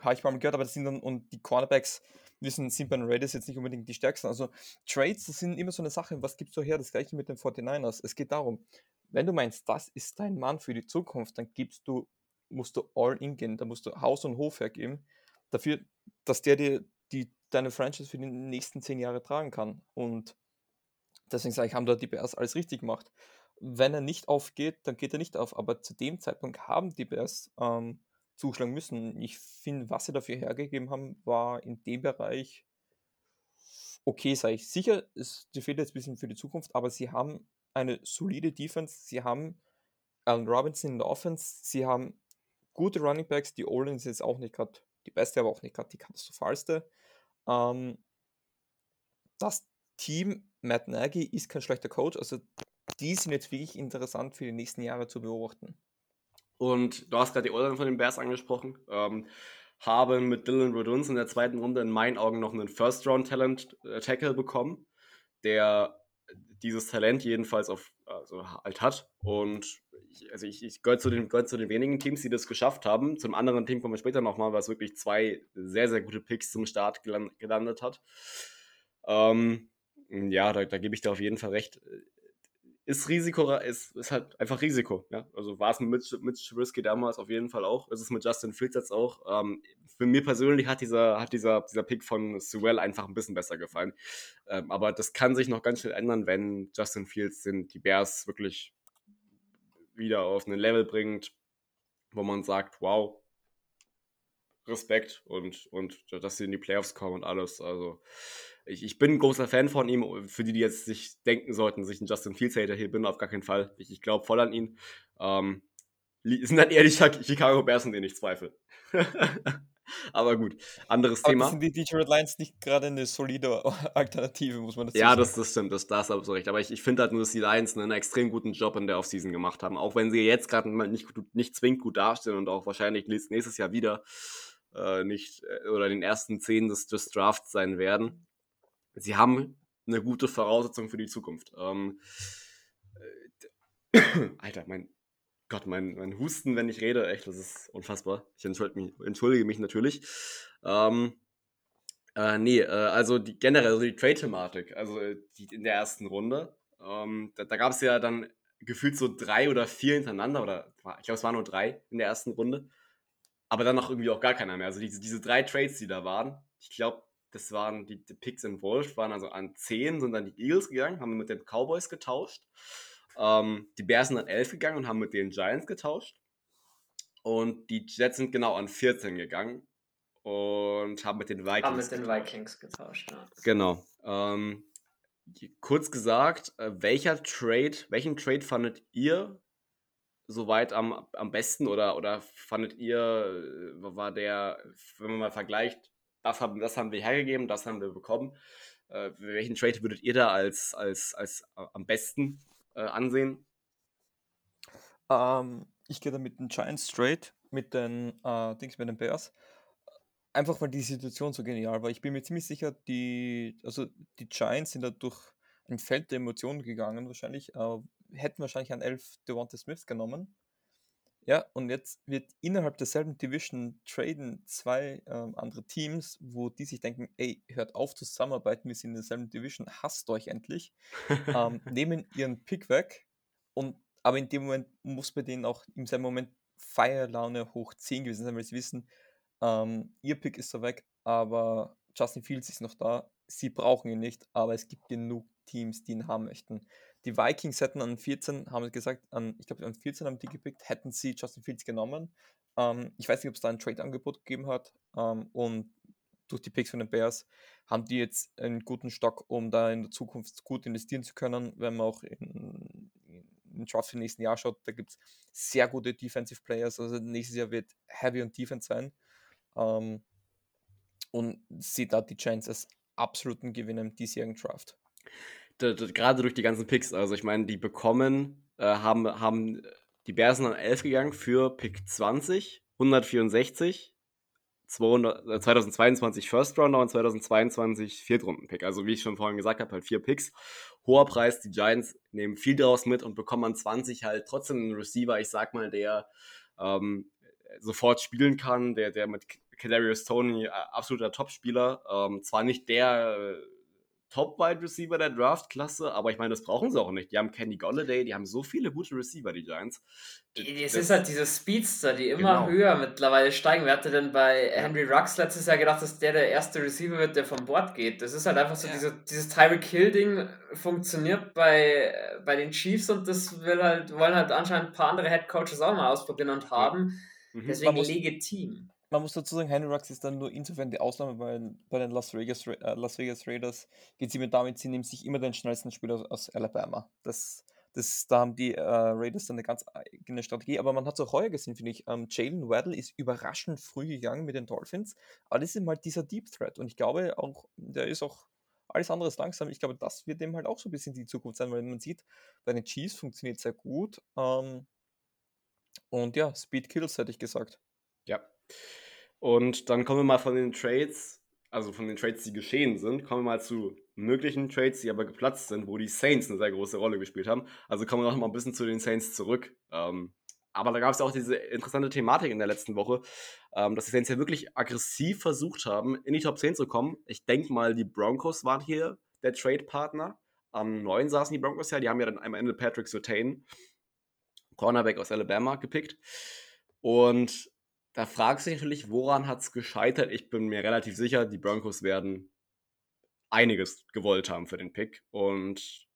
habe ich mal gehört, aber das sind dann, und die Cornerbacks, wissen, sind bei den Raiders jetzt nicht unbedingt die stärksten. Also Trades, das sind immer so eine Sache, was gibst du her? Das gleiche mit den 49ers. Es geht darum, wenn du meinst, das ist dein Mann für die Zukunft, dann gibst du, musst du all in gehen, da musst du Haus und Hof hergeben, dafür, dass der dir die deine Franchise für die nächsten zehn Jahre tragen kann. Und deswegen sage ich, haben dort die Bears alles richtig gemacht. Wenn er nicht aufgeht, dann geht er nicht auf. Aber zu dem Zeitpunkt haben die Bears ähm, zuschlagen müssen. Ich finde, was sie dafür hergegeben haben, war in dem Bereich okay, sage ich. Sicher, es fehlt jetzt ein bisschen für die Zukunft, aber sie haben eine solide Defense. Sie haben Allen Robinson in der Offense. Sie haben gute Running Backs. Die Olin ist jetzt auch nicht gerade die beste, aber auch nicht gerade die katastrophalste. Ähm, das Team Matt Nagy ist kein schlechter Coach. Also die sind jetzt wirklich interessant für die nächsten Jahre zu beobachten. Und du hast gerade die Olin von den Bears angesprochen. Ähm, haben mit Dylan Rodunz in der zweiten Runde in meinen Augen noch einen First-Round-Talent-Tackle äh, bekommen, der dieses Talent jedenfalls auf, also halt hat. Und ich, also ich, ich gehöre zu, den, gehör zu den wenigen Teams, die das geschafft haben. Zum anderen Team kommen wir später nochmal, was wirklich zwei sehr, sehr gute Picks zum Start gelandet hat. Ähm, ja, da, da gebe ich dir auf jeden Fall recht ist Risiko, ist, ist halt einfach Risiko. Ja? Also war es mit Mitch, Trubisky damals auf jeden Fall auch, ist es mit Justin Fields jetzt auch. Ähm, für mir persönlich hat dieser, hat dieser, dieser Pick von Sewell einfach ein bisschen besser gefallen. Ähm, aber das kann sich noch ganz schnell ändern, wenn Justin Fields den, die Bears wirklich wieder auf ein Level bringt, wo man sagt, wow, Respekt und, und dass sie in die Playoffs kommen und alles. Also ich, ich bin ein großer Fan von ihm. Für die, die jetzt sich denken sollten, sich ein Justin Fields Hater hier bin, auf gar keinen Fall. Ich, ich glaube voll an ihn. Ähm, sind dann eher die Chicago Bears, in denen ich zweifle. Aber gut, anderes Aber Thema. sind die Detroit Lions nicht gerade eine solide Alternative, muss man das Ja, das, das stimmt, das, das du recht. Aber ich, ich finde halt nur, dass die Lions einen extrem guten Job in der Offseason gemacht haben. Auch wenn sie jetzt gerade nicht, nicht zwingend gut dastehen und auch wahrscheinlich nächstes Jahr wieder äh, nicht äh, oder in den ersten zehn des, des Drafts sein werden sie haben eine gute Voraussetzung für die Zukunft. Ähm, äh, Alter, mein Gott, mein, mein Husten, wenn ich rede, echt, das ist unfassbar. Ich entschuldige mich, entschuldige mich natürlich. Ähm, äh, nee, äh, also die, generell die Trade-Thematik, also äh, die in der ersten Runde, ähm, da, da gab es ja dann gefühlt so drei oder vier hintereinander, oder ich glaube, es waren nur drei in der ersten Runde, aber dann noch irgendwie auch gar keiner mehr. Also diese, diese drei Trades, die da waren, ich glaube, das waren die, die Picks involved, waren also an 10 sind dann die Eagles gegangen, haben mit den Cowboys getauscht. Ähm, die Bears sind an 11 gegangen und haben mit den Giants getauscht. Und die Jets sind genau an 14 gegangen und haben mit den Vikings haben mit den getauscht. Vikings getauscht. Ja. Genau. Ähm, kurz gesagt, äh, welcher Trade, welchen Trade fandet ihr soweit am, am besten oder, oder fandet ihr, äh, war der, wenn man mal vergleicht, das haben, das haben wir hergegeben, das haben wir bekommen. Äh, welchen Trade würdet ihr da als, als, als äh, am besten äh, ansehen? Ähm, ich gehe da mit den Giants straight, mit den äh, Dings, mit den Bears. Einfach weil die Situation so genial war. Ich bin mir ziemlich sicher, die, also die Giants sind da durch ein Feld der Emotionen gegangen, wahrscheinlich. Äh, hätten wahrscheinlich an 11 Devonta Smith genommen. Ja, und jetzt wird innerhalb derselben Division traden zwei ähm, andere Teams, wo die sich denken, ey, hört auf zu zusammenarbeiten, wir sind in derselben Division, hasst euch endlich, ähm, nehmen ihren Pick weg und aber in dem Moment muss bei denen auch im selben Moment Feierlaune hoch 10 gewesen sein, weil sie wissen, ähm, ihr Pick ist so weg, aber Justin Fields ist noch da, sie brauchen ihn nicht, aber es gibt genug Teams, die ihn haben möchten. Die Vikings hätten an 14, haben gesagt, an, ich glaube an 14 haben die gepickt, hätten sie Justin Fields genommen. Ähm, ich weiß nicht, ob es da ein Trade-Angebot gegeben hat. Ähm, und durch die Picks von den Bears haben die jetzt einen guten Stock, um da in der Zukunft gut investieren zu können, wenn man auch in, in den Draft für nächsten Jahr schaut, da gibt es sehr gute Defensive Players. Also nächstes Jahr wird Heavy und Defense sein. Ähm, und sieht da die Giants als absoluten Gewinner im diesjährigen Draft gerade durch die ganzen Picks, also ich meine, die bekommen, äh, haben, haben die Bears sind an 11 gegangen für Pick 20, 164, 200, äh, 2022 First Rounder und 2022 Viertrunden-Pick. Also wie ich schon vorhin gesagt habe, halt vier Picks. Hoher Preis, die Giants nehmen viel draus mit und bekommen an 20 halt trotzdem einen Receiver, ich sag mal, der ähm, sofort spielen kann, der, der mit Kadarius Tony äh, absoluter Topspieler, ähm, zwar nicht der äh, Top-Wide Receiver der Draft-Klasse, aber ich meine, das brauchen sie auch nicht. Die haben Kenny Golladay, die haben so viele gute Receiver, die Giants. Es ist halt diese Speedster, die immer genau. höher mittlerweile steigen. Wer hatte denn bei Henry Rux letztes Jahr gedacht, dass der der erste Receiver wird, der vom Bord geht? Das ist halt einfach so, ja. diese, dieses Tyreek Hill-Ding funktioniert bei, bei den Chiefs und das will halt, wollen halt anscheinend ein paar andere Head Coaches auch mal ausprobieren und haben. Mhm. Deswegen legitim man muss dazu sagen, Henry Rux ist dann nur insofern die Ausnahme, weil bei den Las Vegas, äh, Las Vegas Raiders geht sie mit damit, sie nehmen sich immer den schnellsten Spieler aus Alabama. Das, das, da haben die äh, Raiders dann eine ganz eigene Strategie. Aber man hat es auch heuer gesehen, finde ich. Ähm, Jalen Waddle ist überraschend früh gegangen mit den Dolphins. Aber das ist mal dieser Deep Threat. Und ich glaube auch, der ist auch alles andere ist langsam. Ich glaube, das wird dem halt auch so ein bisschen die Zukunft sein, weil man sieht, bei den Chiefs funktioniert sehr gut. Ähm, und ja, Speed Kills, hätte ich gesagt. Ja. Und dann kommen wir mal von den Trades, also von den Trades, die geschehen sind, kommen wir mal zu möglichen Trades, die aber geplatzt sind, wo die Saints eine sehr große Rolle gespielt haben. Also kommen wir noch mal ein bisschen zu den Saints zurück. Ähm, aber da gab es auch diese interessante Thematik in der letzten Woche, ähm, dass die Saints ja wirklich aggressiv versucht haben, in die Top 10 zu kommen. Ich denke mal, die Broncos waren hier der Trade-Partner. Am 9 saßen die Broncos ja, die haben ja dann am Ende Patrick Surtain, Cornerback aus Alabama, gepickt. Und da fragst du dich natürlich, woran hat es gescheitert? Ich bin mir relativ sicher, die Broncos werden einiges gewollt haben für den Pick. Und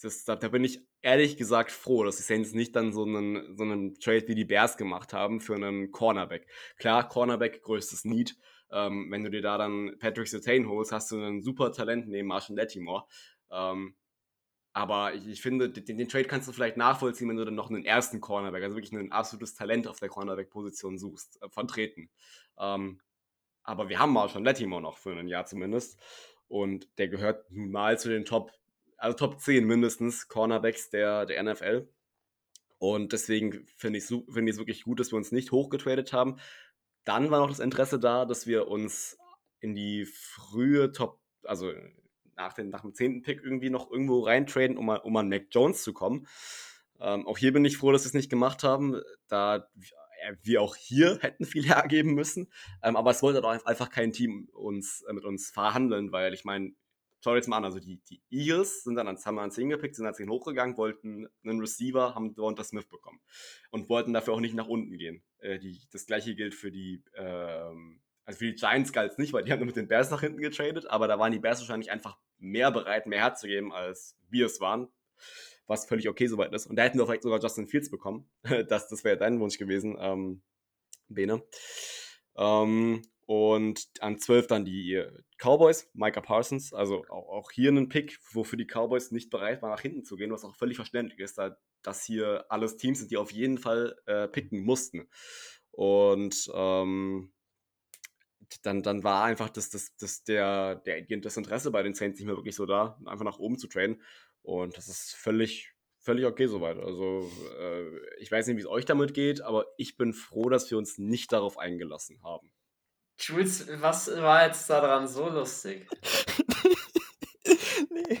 das, da, da, bin ich ehrlich gesagt froh, dass die Saints nicht dann so einen, so einen Trade wie die Bears gemacht haben für einen Cornerback. Klar, Cornerback, größtes Need. Ähm, wenn du dir da dann Patrick Sertain holst, hast du einen super Talent neben Marshall Latimore. Ähm, aber ich, ich finde, den, den, Trade kannst du vielleicht nachvollziehen, wenn du dann noch einen ersten Cornerback, also wirklich ein absolutes Talent auf der Cornerback-Position suchst, äh, vertreten. Ähm, aber wir haben Marshall Latimore noch für ein Jahr zumindest. Und der gehört nun mal zu den Top, also Top 10 mindestens Cornerbacks der, der NFL. Und deswegen finde ich es find wirklich gut, dass wir uns nicht hochgetradet haben. Dann war noch das Interesse da, dass wir uns in die frühe Top, also nach, den, nach dem 10. Pick irgendwie noch irgendwo reintraden, um, um an Mac Jones zu kommen. Ähm, auch hier bin ich froh, dass wir es nicht gemacht haben, da äh, wir auch hier hätten viel hergeben müssen. Ähm, aber es wollte doch einfach kein Team uns, äh, mit uns verhandeln, weil ich meine, schau jetzt mal an, also die, die Eagles sind dann ans, haben ans 10 gepickt, sind ans 10 hochgegangen, wollten einen Receiver, haben Devonta Smith bekommen und wollten dafür auch nicht nach unten gehen. Äh, die, das gleiche gilt für die, ähm, also für die Giants galt es nicht, weil die haben nur mit den Bears nach hinten getradet, aber da waren die Bears wahrscheinlich einfach mehr bereit, mehr herzugeben, als wir es waren was völlig okay soweit ist. Und da hätten wir vielleicht sogar Justin Fields bekommen. das das wäre dein Wunsch gewesen, ähm, Bene. Ähm, und an 12 dann die Cowboys, Micah Parsons, also auch, auch hier ein Pick, wofür die Cowboys nicht bereit waren, nach hinten zu gehen, was auch völlig verständlich ist, da dass hier alles Teams sind, die auf jeden Fall äh, picken mussten. Und ähm, dann, dann war einfach das, das, das, der, der, das Interesse bei den Saints nicht mehr wirklich so da, einfach nach oben zu traden. Und das ist völlig, völlig okay soweit. Also äh, ich weiß nicht, wie es euch damit geht, aber ich bin froh, dass wir uns nicht darauf eingelassen haben. Jules, was war jetzt daran so lustig? nee,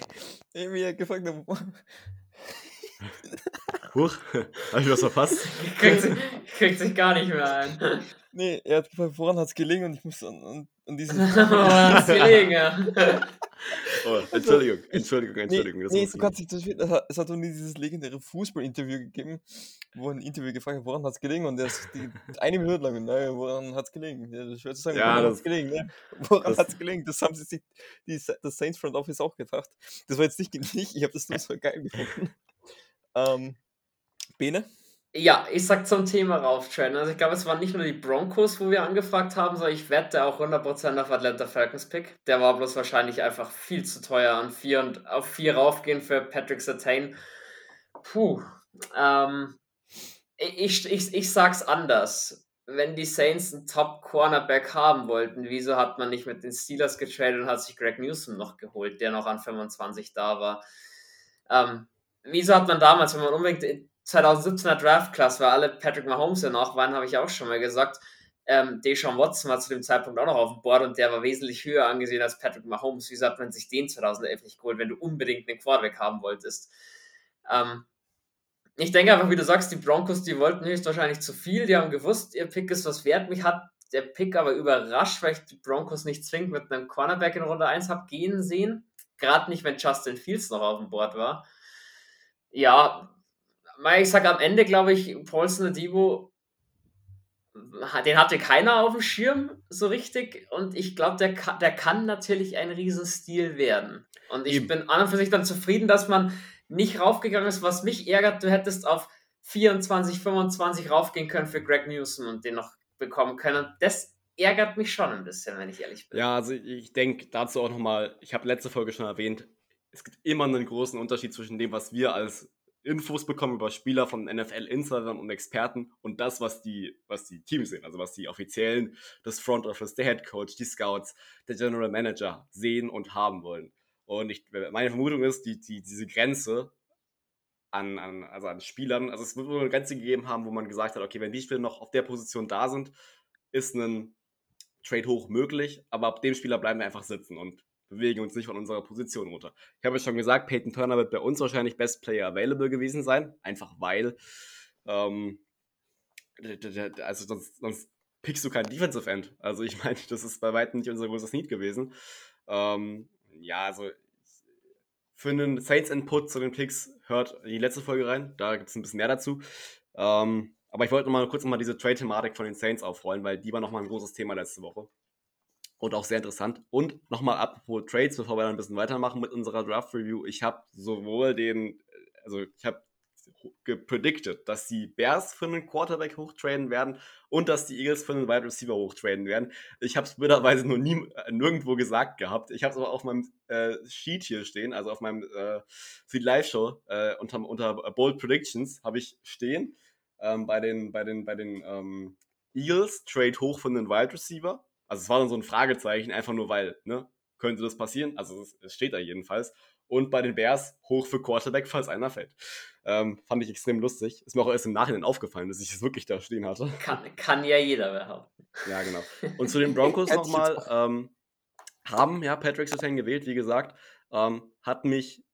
ich mir gefragt, Huch, hab ich was verpasst? kriegt, sich, kriegt sich gar nicht mehr ein. Nee, er hat gefragt, woran hat es gelegen und ich muss an, an, an diesen. woran hat es gelegen, ja. Oh, Entschuldigung, Entschuldigung, Entschuldigung. Nee, nee du kannst nicht das, es hat nur dieses legendäre Fußball-Interview gegeben, wo ein Interview gefragt hat, woran hat es gelegen und der ist die, eine Minute lang, naja, woran hat es gelegen? Ja, das ist schwer zu sagen, ja, woran hat es gelegen? Ne? Woran hat es gelegen? Das haben sie sich, die, das Saints Front Office auch gedacht. Das war jetzt nicht mich, ich habe das nur so geil gefunden. Ähm, Bene? Ja, ich sag zum Thema rauftraden. Also ich glaube, es waren nicht nur die Broncos, wo wir angefragt haben, sondern ich wette auch 100% auf Atlanta Falcons Pick. Der war bloß wahrscheinlich einfach viel zu teuer an 4 und auf 4 raufgehen für Patrick Sertain. Puh. Ähm, ich, ich, ich sag's anders. Wenn die Saints einen Top-Cornerback haben wollten, wieso hat man nicht mit den Steelers getradet und hat sich Greg Newsom noch geholt, der noch an 25 da war? Ähm, wieso hat man damals, wenn man unbedingt 2017er Draft Class, weil alle Patrick Mahomes ja noch waren, habe ich auch schon mal gesagt. Ähm, Deshaun Watson war zu dem Zeitpunkt auch noch auf dem Board und der war wesentlich höher angesehen als Patrick Mahomes. Wieso hat man sich den 2011 nicht geholt, wenn du unbedingt einen Quarterback haben wolltest? Ähm, ich denke einfach, wie du sagst, die Broncos, die wollten höchstwahrscheinlich zu viel. Die haben gewusst, ihr Pick ist was wert. Mich hat der Pick aber überrascht, weil ich die Broncos nicht zwingend mit einem Cornerback in Runde 1 habe gehen sehen. Gerade nicht, wenn Justin Fields noch auf dem Board war. Ja, ich sag am Ende, glaube ich, Paulson Adibo, den hatte keiner auf dem Schirm so richtig und ich glaube, der, kann, der kann natürlich ein Riesenstil werden. Und ich Eben. bin an und für sich dann zufrieden, dass man nicht raufgegangen ist. Was mich ärgert, du hättest auf 24, 25 raufgehen können für Greg Newsom und den noch bekommen können. Das ärgert mich schon ein bisschen, wenn ich ehrlich bin. Ja, also ich denke dazu auch nochmal, ich habe letzte Folge schon erwähnt, es gibt immer einen großen Unterschied zwischen dem, was wir als Infos bekommen über Spieler von NFL-Insidern und Experten und das, was die, was die Teams sehen, also was die Offiziellen, das Front Office, der Head Coach, die Scouts, der General Manager sehen und haben wollen. Und ich, meine Vermutung ist, die, die, diese Grenze an, an, also an Spielern, also es wird wohl eine Grenze gegeben haben, wo man gesagt hat, okay, wenn die Spieler noch auf der Position da sind, ist ein Trade hoch möglich, aber ab dem Spieler bleiben wir einfach sitzen und bewegen uns nicht von unserer Position runter. Ich habe ja schon gesagt, Peyton Turner wird bei uns wahrscheinlich Best Player Available gewesen sein, einfach weil, ähm, also sonst, sonst pickst du kein Defensive End. Also ich meine, das ist bei weitem nicht unser großes Need gewesen. Ähm, ja, also für einen Saints-Input zu den Picks hört die letzte Folge rein, da gibt es ein bisschen mehr dazu. Ähm, aber ich wollte noch mal kurz noch mal diese Trade-Thematik von den Saints aufrollen, weil die war noch mal ein großes Thema letzte Woche und auch sehr interessant. Und nochmal apropos Trades, bevor wir dann ein bisschen weitermachen mit unserer Draft Review. Ich habe sowohl den, also ich habe gepredicted, dass die Bears für einen Quarterback hochtraden werden und dass die Eagles für einen Wide Receiver hochtraden werden. Ich habe es blöderweise noch nie äh, nirgendwo gesagt gehabt. Ich habe es aber auf meinem äh, Sheet hier stehen, also auf meinem äh, Feed Live Show äh, unter, unter Bold Predictions habe ich stehen ähm, bei den bei den bei den ähm, Eagles Trade hoch für einen Wide Receiver also es war dann so ein Fragezeichen, einfach nur weil, ne? Könnte das passieren? Also es, es steht da jedenfalls. Und bei den Bears hoch für Quarterback, falls einer fällt. Ähm, fand ich extrem lustig. Ist mir auch erst im Nachhinein aufgefallen, dass ich es wirklich da stehen hatte. Kann, kann ja jeder behaupten. Ja, genau. Und zu den Broncos nochmal. Ähm, haben ja Patrick Sertain gewählt, wie gesagt. Ähm, hat mich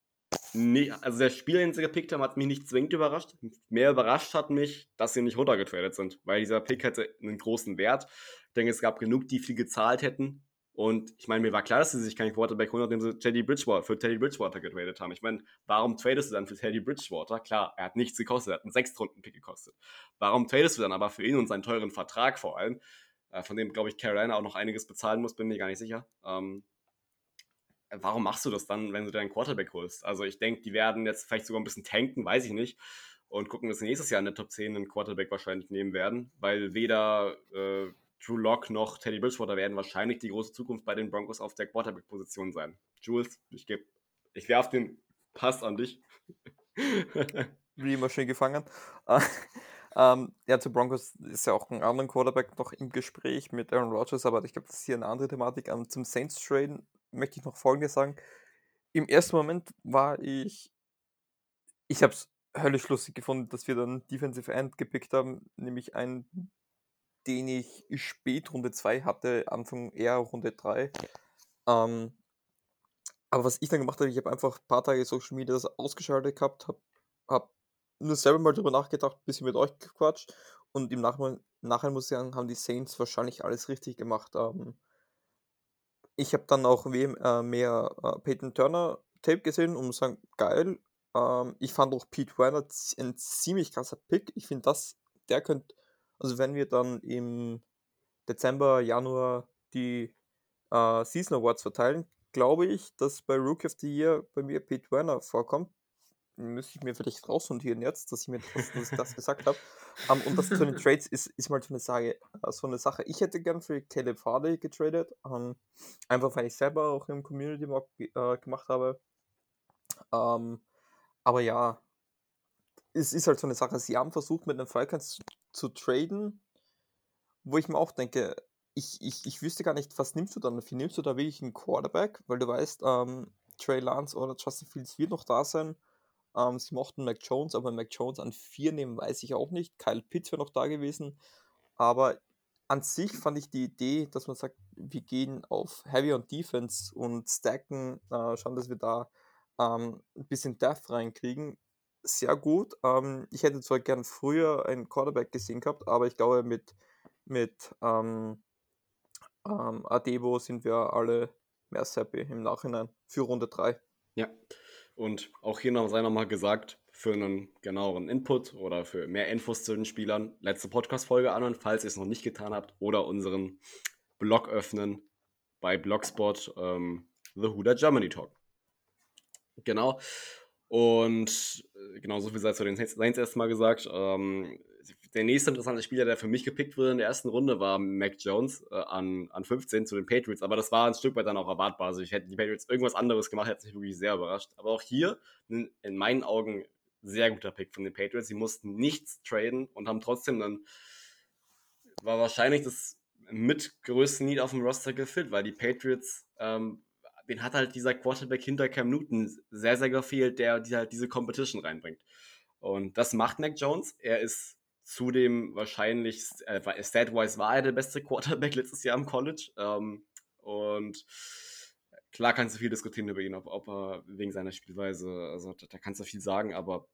Nee, also der Spieler, den sie gepickt haben, hat mich nicht zwingend überrascht. Mehr überrascht hat mich, dass sie nicht runtergetradet sind, weil dieser Pick hätte einen großen Wert. Denke, es gab genug, die viel gezahlt hätten. Und ich meine, mir war klar, dass sie sich keinen Quarterback holen, nachdem sie Teddy Bridgewater, für Teddy Bridgewater getradet haben. Ich meine, warum tradest du dann für Teddy Bridgewater? Klar, er hat nichts gekostet, er hat einen Sechstrunden-Pick gekostet. Warum tradest du dann aber für ihn und seinen teuren Vertrag vor allem, äh, von dem, glaube ich, Carolina auch noch einiges bezahlen muss, bin mir gar nicht sicher. Ähm, warum machst du das dann, wenn du deinen Quarterback holst? Also ich denke, die werden jetzt vielleicht sogar ein bisschen tanken, weiß ich nicht. Und gucken, dass sie nächstes Jahr in der Top 10 einen Quarterback wahrscheinlich nehmen werden, weil weder äh, Drew Lock noch Teddy Bridgewater werden wahrscheinlich die große Zukunft bei den Broncos auf der Quarterback-Position sein. Jules, ich gebe, ich werfe den Pass an dich. Wie immer schön gefangen. ähm, ja, zu Broncos ist ja auch ein anderer Quarterback noch im Gespräch mit Aaron Rodgers, aber ich glaube, das ist hier eine andere Thematik. Um, zum Saints Traden möchte ich noch Folgendes sagen. Im ersten Moment war ich, ich habe es höllisch lustig gefunden, dass wir dann Defensive End gepickt haben, nämlich einen, den ich spät Runde 2 hatte, Anfang eher Runde 3. Ähm, aber was ich dann gemacht habe, ich habe einfach ein paar Tage Social Media das ausgeschaltet gehabt, habe hab nur selber mal drüber nachgedacht, ein bisschen mit euch gequatscht und im Nachhinein, Nachhinein muss ich sagen, haben die Saints wahrscheinlich alles richtig gemacht. Ähm, ich habe dann auch äh, mehr äh, Peyton Turner Tape gesehen und muss sagen, geil. Ähm, ich fand auch Pete Werner ein ziemlich krasser Pick. Ich finde, das, der könnte, also wenn wir dann im Dezember, Januar die äh, Season Awards verteilen, glaube ich, dass bei Rookie of the Year bei mir Pete Werner vorkommt müsste ich mir vielleicht rausnotieren jetzt, dass ich mir das, dass ich das gesagt habe. Um, und das zu den Trades ist, ist mal so eine, Sache, äh, so eine Sache. Ich hätte gern für Caleb Farley getradet, um, einfach weil ich selber auch im Community Mock äh, gemacht habe. Um, aber ja, es ist halt so eine Sache. Sie haben versucht, mit den Falcons zu, traden, wo ich mir auch denke, ich, ich, ich wüsste gar nicht, was nimmst du dann? Wie nimmst du da wirklich einen Quarterback? Weil du weißt, ähm, Trey Lance oder Justin Fields wird noch da sein. Ähm, sie mochten Mac Jones, aber Mac Jones an vier nehmen, weiß ich auch nicht. Kyle Pitts wäre noch da gewesen. Aber an sich fand ich die Idee, dass man sagt, wir gehen auf Heavy on Defense und stacken, äh, schauen, dass wir da ähm, ein bisschen Depth reinkriegen. Sehr gut. Ähm, ich hätte zwar gern früher einen Quarterback gesehen gehabt, aber ich glaube, mit, mit ähm, ähm, Adebo sind wir alle mehr happy im Nachhinein für Runde 3. Ja, und auch hier noch sei nochmal gesagt, für einen genaueren Input oder für mehr Infos zu den Spielern, letzte Podcast-Folge anhören, falls ihr es noch nicht getan habt, oder unseren Blog öffnen bei Blogspot ähm, The Huda Germany Talk. Genau. Und äh, genau so viel sei zu den Saints erstmal gesagt. Ähm, der nächste interessante Spieler, der für mich gepickt wurde in der ersten Runde, war Mac Jones äh, an, an 15 zu den Patriots. Aber das war ein Stück weit dann auch erwartbar. Also ich hätte die Patriots irgendwas anderes gemacht, hätte mich wirklich sehr überrascht. Aber auch hier, in, in meinen Augen, sehr guter Pick von den Patriots. Sie mussten nichts traden und haben trotzdem dann, war wahrscheinlich das mitgrößte Need auf dem Roster gefüllt, weil die Patriots, ähm, den hat halt dieser Quarterback hinter Cam Newton sehr, sehr gefehlt, der die halt diese Competition reinbringt. Und das macht Mac Jones. Er ist zudem wahrscheinlich, äh, stat-wise war er der beste Quarterback letztes Jahr im College. Ähm, und klar kannst du viel diskutieren über ihn, ob, ob er wegen seiner Spielweise, also da, da kannst du viel sagen, aber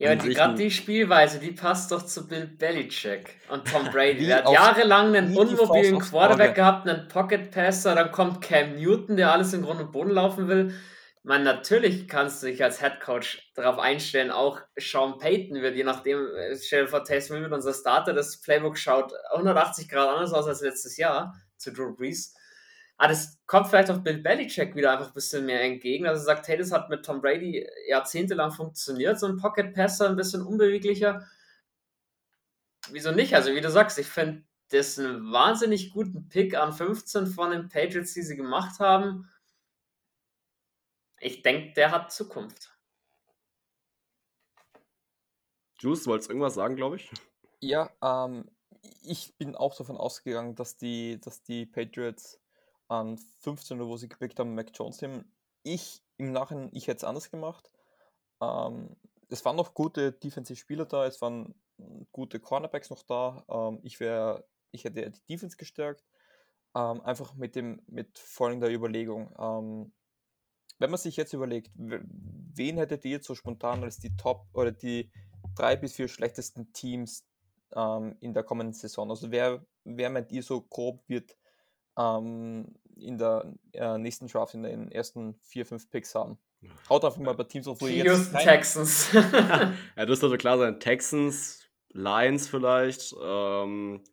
ja, gerade die Spielweise, die passt doch zu Bill Belichick und Tom Brady. Der hat jahrelang einen unmobilen Quarterback gehabt, einen Pocket Passer, dann kommt Cam Newton, der alles in Grund und Boden laufen will. Man, natürlich kannst du dich als Head Coach darauf einstellen, auch Sean Payton wird, je nachdem, äh, stell dir vor, Taysom Hill, unser Starter, das Playbook schaut 180 Grad anders aus als letztes Jahr zu Drew Brees. Ah, das kommt vielleicht auch Bill Belichick wieder einfach ein bisschen mehr entgegen. Also sagt, hey, das hat mit Tom Brady jahrzehntelang funktioniert, so ein Pocket Passer, ein bisschen unbeweglicher. Wieso nicht? Also, wie du sagst, ich finde das einen wahnsinnig guten Pick an 15 von den Patriots, die sie gemacht haben. Ich denke, der hat Zukunft. Juice, wolltest du irgendwas sagen, glaube ich? Ja, ähm, ich bin auch davon ausgegangen, dass die, dass die Patriots an 15 wo sie gepickt haben, Mac Jones nehmen. Ich im Nachhinein, ich hätte es anders gemacht. Ähm, es waren noch gute Defensive-Spieler da, es waren gute Cornerbacks noch da. Ähm, ich wäre, ich hätte die Defense gestärkt. Ähm, einfach mit dem, mit folgender Überlegung. Ähm, wenn man sich jetzt überlegt, wen hättet ihr jetzt so spontan als die Top oder die drei bis vier schlechtesten Teams ähm, in der kommenden Saison? Also wer, wer meint ihr so grob wird ähm, in der äh, nächsten Draft in den ersten vier, fünf Picks haben. Haut einfach mal bei Teams auf, wo ihr jetzt. Texans. ja, das sollte klar sein. Texans, Lions vielleicht. Ähm,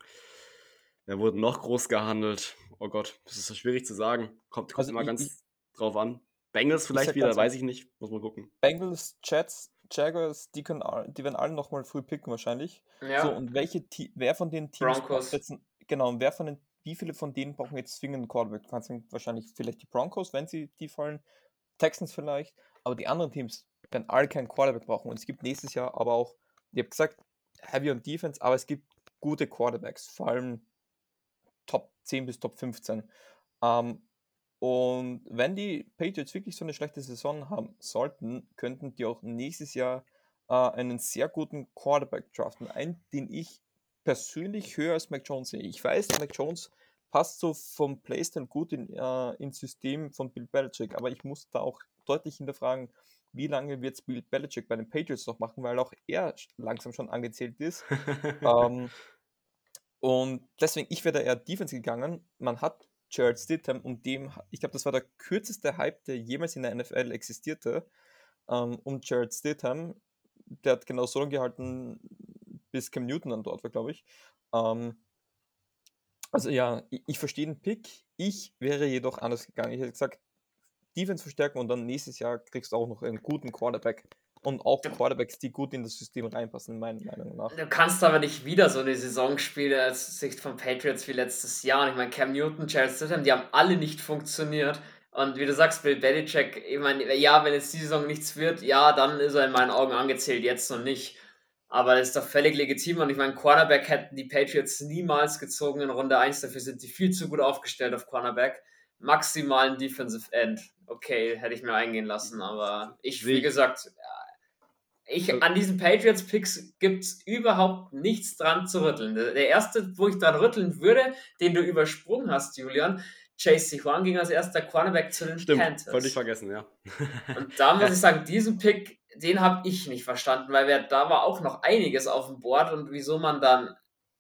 wer wurde noch groß gehandelt? Oh Gott, das ist so schwierig zu sagen. Kommt, kommt also immer ich, ganz ich, drauf an. Bengals vielleicht wieder, weiß ich nicht. Muss man gucken. Bengals, Jets, Jaguars, die, können, die werden alle nochmal früh picken wahrscheinlich. Ja. So, und welche, wer von den Teams Broncos. Jetzt, genau, wer von den wie viele von denen brauchen jetzt zwingend einen Quarterback? Du kannst wahrscheinlich vielleicht die Broncos, wenn sie die fallen, Texans vielleicht, aber die anderen Teams werden alle keinen Quarterback brauchen. Und es gibt nächstes Jahr aber auch, ihr habt gesagt, heavy on Defense, aber es gibt gute Quarterbacks, vor allem Top 10 bis Top 15. Ähm, und wenn die Patriots wirklich so eine schlechte Saison haben sollten, könnten die auch nächstes Jahr äh, einen sehr guten Quarterback draften. Einen, den ich persönlich höher als Mac Jones sehe. Ich weiß, Mac Jones passt so vom Playstyle gut in, äh, ins System von Bill Belichick, aber ich muss da auch deutlich hinterfragen, wie lange wird es Bill Belichick bei den Patriots noch machen, weil auch er langsam schon angezählt ist. ähm, und deswegen, ich wäre da eher Defense gegangen. Man hat Jared Stidham und dem, ich glaube, das war der kürzeste Hype, der jemals in der NFL existierte, ähm, um Jared Stidham. Der hat genau so lange gehalten, bis Cam Newton dann dort war, glaube ich. Ähm, also ja, ich, ich verstehe den Pick. Ich wäre jedoch anders gegangen. Ich hätte gesagt, Defense verstärken und dann nächstes Jahr kriegst du auch noch einen guten Quarterback. Und auch Quarterbacks, die gut in das System reinpassen, meiner Meinung nach. Du kannst aber nicht wieder so eine Saison spielen als Sicht von Patriots wie letztes Jahr. Und ich meine, Cam Newton, Jared Stidham, die haben alle nicht funktioniert. Und wie du sagst, Bill Belichick, ich meine, ja, wenn jetzt die Saison nichts wird, ja, dann ist er in meinen Augen angezählt, jetzt noch nicht. Aber das ist doch völlig legitim und ich meine, Cornerback hätten die Patriots niemals gezogen in Runde 1. Dafür sind die viel zu gut aufgestellt auf Cornerback. Maximalen Defensive End. Okay, hätte ich mir eingehen lassen, aber ich, wie gesagt, ich, an diesen Patriots-Picks gibt es überhaupt nichts dran zu rütteln. Der erste, wo ich dran rütteln würde, den du übersprungen hast, Julian, Chase Juan ging als erster Cornerback zu den Stimmt, Panthers. Ich vergessen, ja. Und da muss ich sagen, diesen Pick den habe ich nicht verstanden, weil wir, da war auch noch einiges auf dem Board und wieso man dann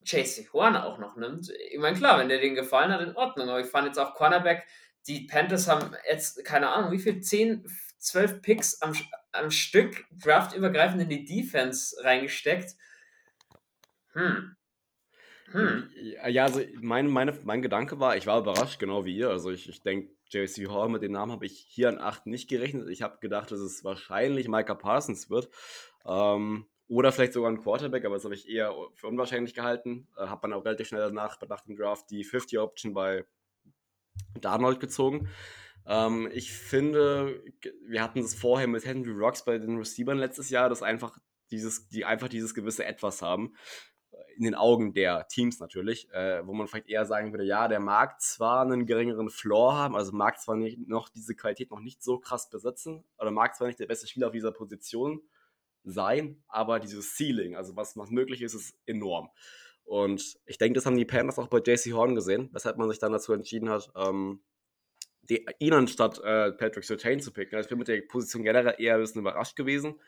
Chase Horn auch noch nimmt. Ich meine, klar, wenn der den gefallen hat, in Ordnung, aber ich fand jetzt auch Cornerback, die Panthers haben jetzt, keine Ahnung, wie viel, 10, 12 Picks am, am Stück draftübergreifend in die Defense reingesteckt. Hm. Hm. Ja, also mein, meine, mein Gedanke war, ich war überrascht, genau wie ihr. Also ich, ich denke, JC Hall, mit dem Namen habe ich hier an 8 nicht gerechnet. Ich habe gedacht, dass es wahrscheinlich Micah Parsons wird. Ähm, oder vielleicht sogar ein Quarterback, aber das habe ich eher für unwahrscheinlich gehalten. Äh, habe dann auch relativ schnell danach, nach dem Draft, die 50-Option bei Darnold gezogen. Ähm, ich finde, wir hatten es vorher mit Henry Rocks bei den Receivern letztes Jahr, dass einfach dieses, die einfach dieses gewisse Etwas haben in den Augen der Teams natürlich, äh, wo man vielleicht eher sagen würde, ja, der mag zwar einen geringeren Floor haben, also mag zwar nicht noch diese Qualität noch nicht so krass besitzen, oder mag zwar nicht der beste Spieler auf dieser Position sein, aber dieses Ceiling, also was, was möglich ist, ist enorm. Und ich denke, das haben die Panthers auch bei JC Horn gesehen, weshalb man sich dann dazu entschieden hat, ähm, die, ihn anstatt äh, Patrick Sertain zu picken. Also ich bin mit der Position generell eher ein bisschen überrascht gewesen.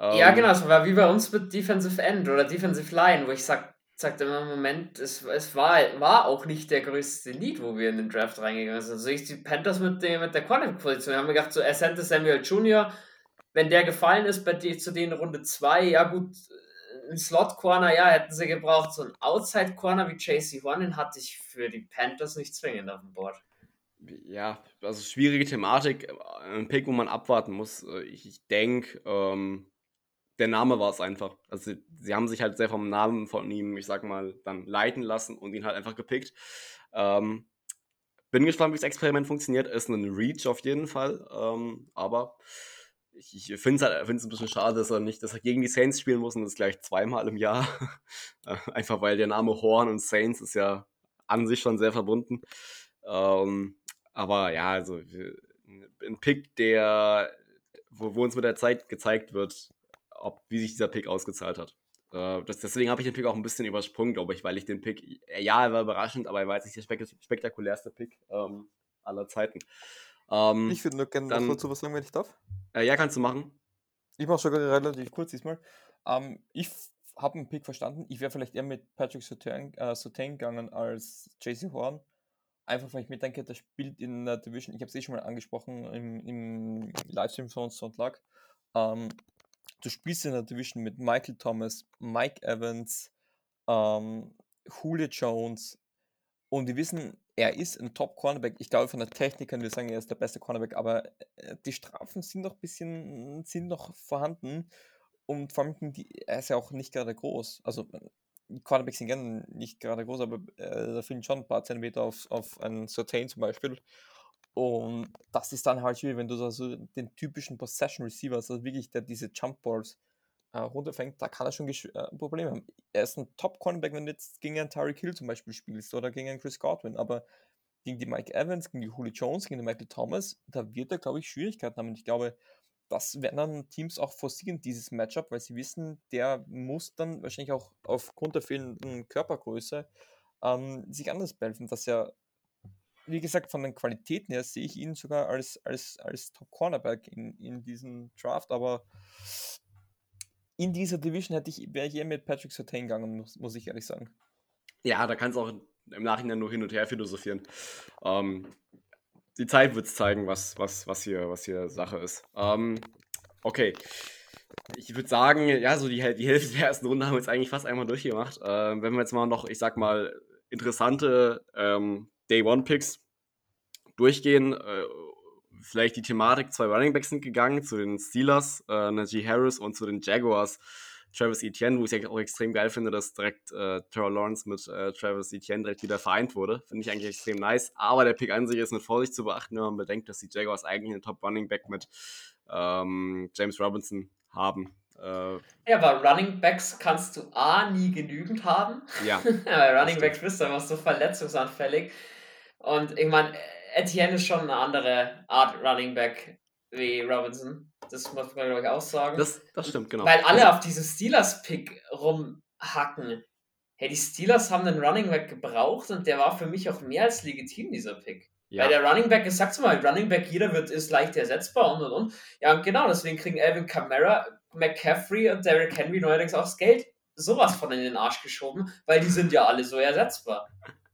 Ja, ähm, genau, es war wie bei uns mit Defensive End oder Defensive Line, wo ich sag, sagte immer, Moment, es, es war, war auch nicht der größte Lead, wo wir in den Draft reingegangen sind. Also ich die Panthers mit, dem, mit der Cornerback-Position, haben wir gedacht, so Asante Samuel Jr., wenn der gefallen ist bei die, zu den Runde 2, ja gut, ein Slot-Corner, ja, hätten sie gebraucht. So ein Outside-Corner wie JC Horn, hatte ich für die Panthers nicht zwingend auf dem Board. Ja, also schwierige Thematik, ein Pick, wo man abwarten muss. Ich, ich denke, ähm, der Name war es einfach. Also sie, sie, haben sich halt sehr vom Namen von ihm, ich sag mal, dann leiten lassen und ihn halt einfach gepickt. Ähm, bin gespannt, wie das Experiment funktioniert. Ist ein Reach auf jeden Fall. Ähm, aber ich, ich finde es halt, ein bisschen schade, dass er nicht, dass er gegen die Saints spielen muss und das gleich zweimal im Jahr. einfach weil der Name Horn und Saints ist ja an sich schon sehr verbunden. Ähm, aber ja, also ein Pick, der, wo, wo uns mit der Zeit gezeigt wird, ob, wie sich dieser Pick ausgezahlt hat. Äh, das, deswegen habe ich den Pick auch ein bisschen übersprungen, glaube ich, weil ich den Pick, ja, er war überraschend, aber er war jetzt nicht der spek spektakulärste Pick ähm, aller Zeiten. Ähm, ich würde nur gerne dazu was sagen, wenn ich darf. Äh, ja, kannst du machen. Ich mache sogar relativ kurz diesmal. Ähm, ich habe einen Pick verstanden. Ich wäre vielleicht eher mit Patrick Sotain äh, gegangen als JC Horn. Einfach weil ich mir denke, das spielt in der Division, ich habe es eh schon mal angesprochen im, im Livestream von Sonntag. Ähm, du spielst in der Division mit Michael Thomas, Mike Evans, ähm, Julio Jones und wir wissen, er ist ein Top-Cornerback. Ich glaube, von der Technik können wir sagen, er ist der beste Cornerback, aber äh, die Strafen sind noch ein bisschen sind noch vorhanden und vor allem, die, er ist ja auch nicht gerade groß. Also, Cornerbacks sind gerne nicht gerade groß, aber äh, da finden schon ein paar Zentimeter auf, auf einen Certain zum Beispiel. Und das ist dann halt schwierig, wenn du da so den typischen Possession Receiver, also wirklich der diese Jump Balls äh, runterfängt, da kann er schon äh, Probleme haben. Er ist ein Top-Cornerback, wenn du jetzt gegen einen Tyreek Hill zum Beispiel spielst oder gegen einen Chris Godwin, aber gegen die Mike Evans, gegen die Julio Jones, gegen den Michael Thomas, da wird er, glaube ich, Schwierigkeiten haben. Und ich glaube, das werden dann Teams auch forcieren, dieses Matchup, weil sie wissen, der muss dann wahrscheinlich auch aufgrund der fehlenden Körpergröße ähm, sich anders behelfen, dass er wie gesagt, von den Qualitäten her sehe ich ihn sogar als, als, als Top-Cornerback in, in diesem Draft, aber in dieser Division hätte ich, wäre ich eher mit Patrick Sertain gegangen, muss, muss ich ehrlich sagen. Ja, da kannst du auch im Nachhinein nur hin und her philosophieren. Ähm, die Zeit wird es zeigen, was, was, was, hier, was hier Sache ist. Ähm, okay. Ich würde sagen, ja, so die, die Hälfte der ersten Runde haben wir jetzt eigentlich fast einmal durchgemacht. Ähm, wenn wir jetzt mal noch, ich sag mal, interessante ähm, Day One Picks durchgehen. Äh, vielleicht die Thematik: zwei Running Backs sind gegangen zu den Steelers, äh, Najee Harris und zu den Jaguars. Travis Etienne, wo ich auch extrem geil finde, dass direkt äh, Terrell Lawrence mit äh, Travis Etienne direkt wieder vereint wurde. Finde ich eigentlich extrem nice. Aber der Pick an sich ist mit Vorsicht zu beachten, wenn man bedenkt, dass die Jaguars eigentlich einen Top Running Back mit ähm, James Robinson haben. Äh, ja, aber Running Backs kannst du A nie genügend haben. Ja. Weil Running Backs bist du einfach so verletzungsanfällig. Und ich meine, Etienne ist schon eine andere Art Running Back wie Robinson. Das muss man, glaube ich, auch sagen. Das, das stimmt, genau. Weil alle auf diesem Steelers-Pick rumhacken. Hey, die Steelers haben einen Running Back gebraucht und der war für mich auch mehr als legitim, dieser Pick. Ja. Weil der Running Back, ich sag's mal, Running Back, jeder wird, ist leicht ersetzbar und und und. Ja, und genau, deswegen kriegen Alvin Kamara, McCaffrey und Derrick Henry neuerdings auch das Geld sowas von in den Arsch geschoben, weil die sind ja alle so ersetzbar.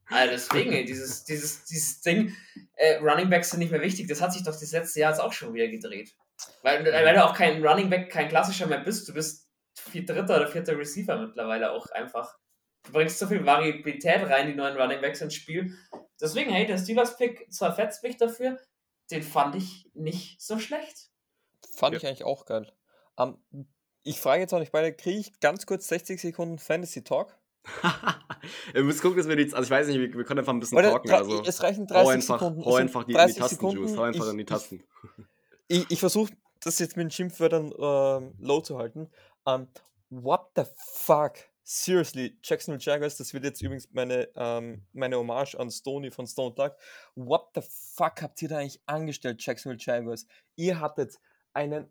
Also deswegen, dieses, dieses, dieses Ding, äh, Running Backs sind nicht mehr wichtig, das hat sich doch das letzte Jahr jetzt auch schon wieder gedreht. Weil, weil du auch kein Running Back, kein klassischer mehr bist, du bist vier, dritter oder vierter Receiver mittlerweile auch einfach. Du bringst so viel Variabilität rein, die neuen Running Backs ins Spiel. Deswegen, hey, der Steelers-Pick zerfetzt mich dafür, den fand ich nicht so schlecht. Fand ja. ich eigentlich auch geil. Um, ähm, ich frage jetzt auch nicht beide, kriege ich ganz kurz 60 Sekunden Fantasy Talk? wir müssen gucken, dass wir die. Also, ich weiß nicht, wir, wir können einfach ein bisschen Oder talken. Also, es reichen 30 hau einfach, Sekunden. Hau einfach die, in die Tasten, Juice. Hau einfach ich, in die Tasten. Ich, ich, ich versuche das jetzt mit den Schimpfwörtern äh, low zu halten. Um, ähm, what the fuck? Seriously, Jacksonville Jaguars, das wird jetzt übrigens meine, ähm, meine Hommage an Stoney von Stone Duck. What the fuck habt ihr da eigentlich angestellt, Jacksonville Jaguars? Ihr hattet einen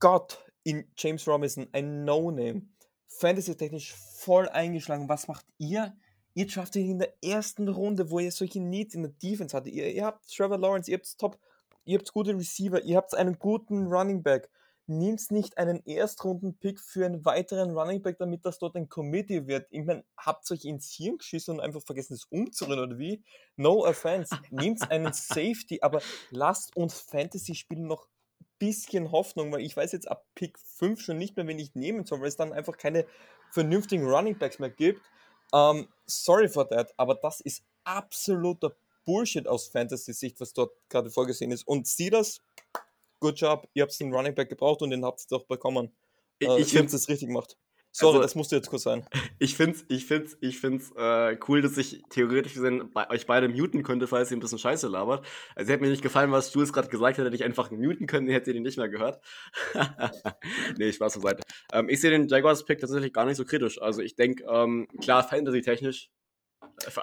Gott in James Robinson, ein No-Name, Fantasy-technisch voll eingeschlagen. Was macht ihr? Ihr draftet ihn in der ersten Runde, wo ihr solche Needs in der Defense hattet. Ihr, ihr habt Trevor Lawrence, ihr habt Top, ihr habt gute Receiver, ihr habt einen guten Running Back nimmst nicht einen Erstrunden-Pick für einen weiteren Running Back, damit das dort ein Committee wird. Ich meine, habt ihr euch ins Hirn geschissen und einfach vergessen, es umzurühren oder wie? No offense. Nehmt einen Safety, aber lasst uns Fantasy spielen noch bisschen Hoffnung, weil ich weiß jetzt ab Pick 5 schon nicht mehr, wen ich nehmen soll, weil es dann einfach keine vernünftigen Running Backs mehr gibt. Um, ähm, sorry for that, aber das ist absoluter Bullshit aus Fantasy-Sicht, was dort gerade vorgesehen ist. Und sieh das, good job, ihr habt einen Running Back gebraucht und den habt ihr doch bekommen. Ich, äh, ich habe es richtig gemacht. Sorry, also, das musste jetzt kurz sein. Ich finde es ich find's, ich find's, äh, cool, dass ich theoretisch gesehen bei euch beide muten könnte, falls ihr ein bisschen Scheiße labert. Also hätte mir nicht gefallen, was Jules gerade gesagt hat, hätte ich einfach muten können, hätte ihr den nicht mehr gehört. nee, Spaß zur Seite. Ähm, ich sehe den Jaguars-Pick tatsächlich gar nicht so kritisch. Also ich denke, ähm, klar, Fantasy-technisch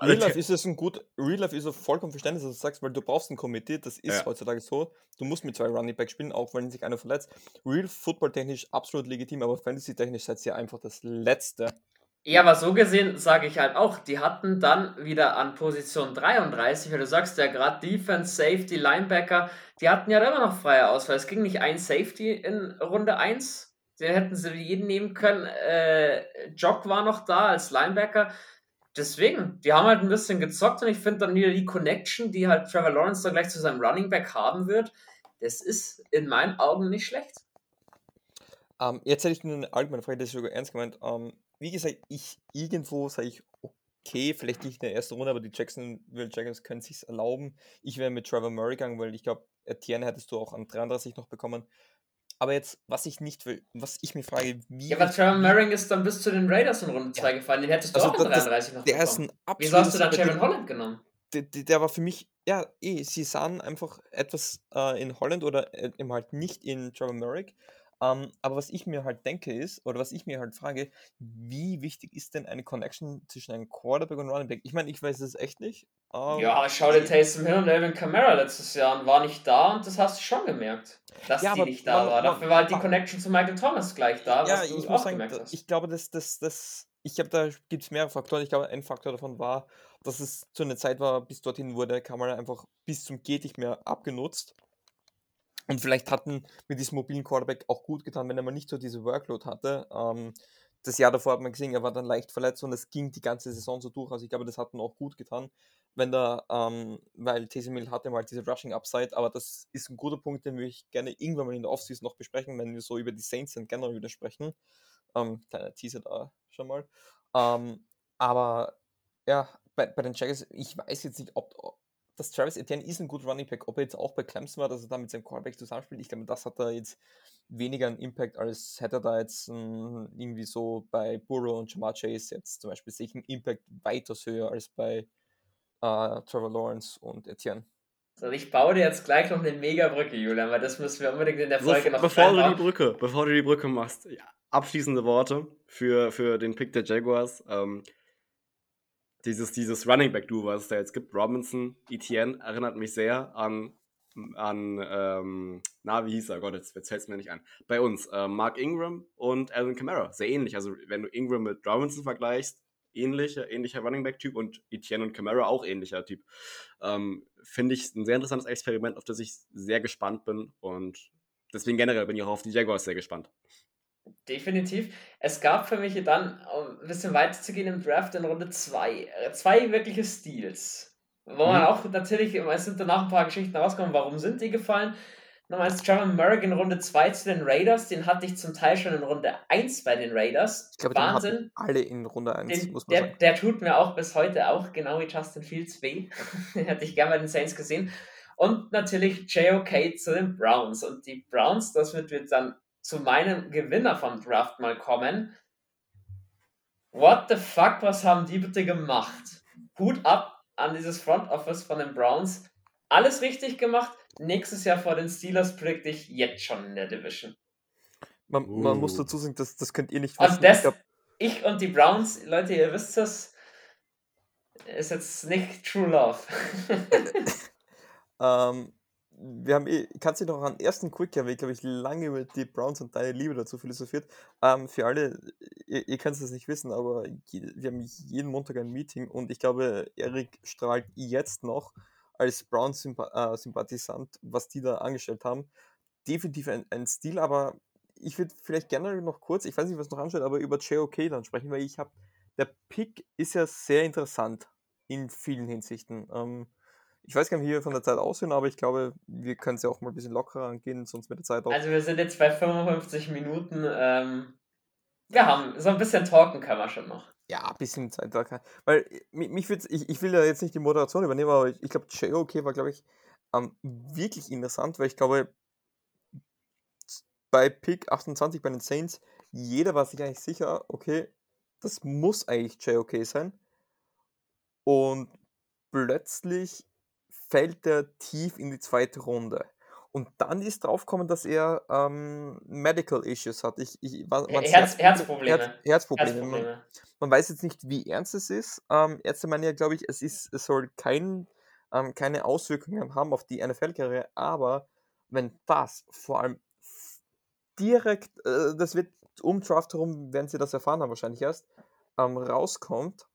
Real Life ist es ein gut, Real Life ist es vollkommen verständlich, dass du sagst, weil du brauchst ein Committee, das ist ja. heutzutage so. Du musst mit zwei Running Back spielen, auch wenn sich einer verletzt. Real Football technisch absolut legitim, aber Fantasy technisch seid ihr einfach das Letzte. Ja, aber so gesehen sage ich halt auch, die hatten dann wieder an Position 33, weil du sagst ja gerade Defense, Safety, Linebacker, die hatten ja immer noch freie Auswahl. Es ging nicht ein Safety in Runde 1, den hätten sie jeden nehmen können. Äh, Jock war noch da als Linebacker deswegen, die haben halt ein bisschen gezockt und ich finde dann wieder die Connection, die halt Trevor Lawrence dann gleich zu seinem Running Back haben wird, das ist in meinen Augen nicht schlecht. Um, ähm, jetzt hätte ich nur eine allgemeine Frage, das ist sogar ernst gemeint. Um, ähm, wie gesagt, ich irgendwo sage ich, okay, vielleicht nicht in der ersten Runde, aber die Jacksonville Jaguars können sich erlauben. Ich wäre mit Trevor Murray gegangen, weil ich glaube, Etienne hättest du auch an 33 noch bekommen. Aber jetzt, was ich nicht will, was ich mir frage, wie. Ja, aber Trevor Merring ist dann bis zu den Raiders in Runde 2 ja. gefallen. Den hättest du also auch in 33 noch der bekommen. Ist ein Wieso hast du dann Trevor Holland genommen? Der, der, war für mich, ja, eh, sie sahen einfach etwas äh, in Holland oder äh, eben halt nicht in Trevor Merrick. Ähm, aber was ich mir halt denke ist, oder was ich mir halt frage, wie wichtig ist denn eine Connection zwischen einem Quarterback und Running Back? Ich meine, ich weiß es echt nicht. ja, schau dir Taysom Hill und Alvin Kamara letztes Jahr an, war nicht da und das hast du schon gemerkt, dass ja, die nicht da man, war. Dafür war halt die Connection zu Michael Thomas gleich da, ja, ich muss sagen, ich glaube, dass das, das, ich glaube, da gibt es mehrere Faktoren. Ich glaube, ein Faktor davon war, dass es zu einer Zeit war, bis dorthin wurde Kamera einfach bis zum geht nicht mehr abgenutzt. Und vielleicht hatten mit diesem mobilen Quarterback auch gut getan, wenn er mal nicht so diese Workload hatte. Ähm, das Jahr davor hat man gesehen, er war dann leicht verletzt und es ging die ganze Saison so durch. Also ich glaube, das hat ihm auch gut getan, wenn da, ähm, weil Taysom Hill hatte mal diese Rushing Upside, aber das ist ein guter Punkt, den würde ich gerne irgendwann mal in der Offseason noch besprechen, wenn wir so über die Saints und generell wieder sprechen. Ähm, kleiner Teaser da schon mal. Ähm, aber ja, bei, bei den Jaguars, ich weiß jetzt nicht, ob, dass Travis Etienne ist ein guter Running Back. Ob er jetzt auch bei Clemson war, dass er da mit seinem Quarterback zusammenspielt, ich glaube, das hat da jetzt weniger einen Impact, als hätte er da jetzt um, irgendwie so bei Burrow und Jamar Chase jetzt zum Beispiel sich einen Impact weitaus höher als bei uh, Trevor Lawrence und Etienne. So, ich baue dir jetzt gleich noch eine Mega-Brücke, Julian, weil das müssen wir unbedingt in der Folge so, noch Bevor du die Brücke, bevor du die Brücke machst, ja, abschließende Worte für, für den Pick der Jaguars. Ähm, dieses, dieses Running Back Duo, was es da jetzt gibt, Robinson, Etienne, erinnert mich sehr an, an ähm, na, wie hieß er? Gott, jetzt, jetzt fällt es mir nicht ein. Bei uns, äh, Mark Ingram und Alvin Kamara, sehr ähnlich. Also, wenn du Ingram mit Robinson vergleichst, ähnlicher, ähnlicher Running Back Typ und Etienne und Kamara auch ähnlicher Typ. Ähm, Finde ich ein sehr interessantes Experiment, auf das ich sehr gespannt bin und deswegen generell bin ich auch auf die Jaguars sehr gespannt. Definitiv. Es gab für mich dann, um ein bisschen weiter zu gehen im Draft, in Runde 2, äh, zwei wirkliche Steals. Wo man mhm. auch natürlich, es sind danach ein paar Geschichten rausgekommen, warum sind die gefallen. Nochmal ist Trevor Merrick in Runde 2 zu den Raiders, den hatte ich zum Teil schon in Runde 1 bei den Raiders. Ich glaube, Wahnsinn. alle in Runde 1, den, muss man der, sagen. Der tut mir auch bis heute auch, genau wie Justin Fields, weh. den hätte ich gerne bei den Saints gesehen. Und natürlich JOK zu den Browns. Und die Browns, das wird, wird dann zu meinem Gewinner vom Draft mal kommen. what the fuck, was haben die bitte gemacht? Hut ab an dieses Front Office von den Browns. Alles richtig gemacht. Nächstes Jahr vor den Steelers predikte ich jetzt schon in der Division. Man, uh. man muss dazu sagen, das, das könnt ihr nicht wissen. Und das, ich, glaub... ich und die Browns, Leute, ihr wisst das, ist jetzt nicht True Love. ähm, wir haben eh, kannst dich noch an ersten Quicker Weg, glaube ich, lange über die Browns und deine Liebe dazu philosophiert. Ähm, für alle, ihr, ihr könnt es nicht wissen, aber wir haben jeden Montag ein Meeting und ich glaube, Erik strahlt jetzt noch als Browns-Sympathisant, äh, was die da angestellt haben. Definitiv ein, ein Stil, aber ich würde vielleicht gerne noch kurz, ich weiß nicht, was noch anschaut, aber über JOK dann sprechen, weil ich habe, der Pick ist ja sehr interessant in vielen Hinsichten. Ähm, ich weiß gar nicht, wie wir von der Zeit aussehen, aber ich glaube, wir können es ja auch mal ein bisschen lockerer angehen, sonst mit der Zeit auch. Also wir sind jetzt bei 55 Minuten. Ähm, wir haben so ein bisschen talken kann man schon noch. Ja, ein bisschen Zeit. Weil mich, mich ich, ich will ja jetzt nicht die Moderation übernehmen, aber ich, ich glaube, JOK war, glaube ich, ähm, wirklich interessant, weil ich glaube, bei Pick 28 bei den Saints, jeder war sich eigentlich sicher, okay, das muss eigentlich JOK sein. Und plötzlich fällt er tief in die zweite Runde. Und dann ist draufgekommen, dass er ähm, Medical Issues hat. Ich, ich, was, Herz, Herzprobleme. Herz, Herzprobleme. Herzprobleme. Man, man, weiß jetzt nicht, wie ernst es ist. Ähm, Ärzte meinen ja, glaube ich, es, ist, es soll kein, ähm, keine Auswirkungen haben auf die NFL-Karriere. Aber wenn das vor allem direkt, äh, das wird um Draft herum, werden sie das erfahren haben wahrscheinlich erst, ähm, rauskommt,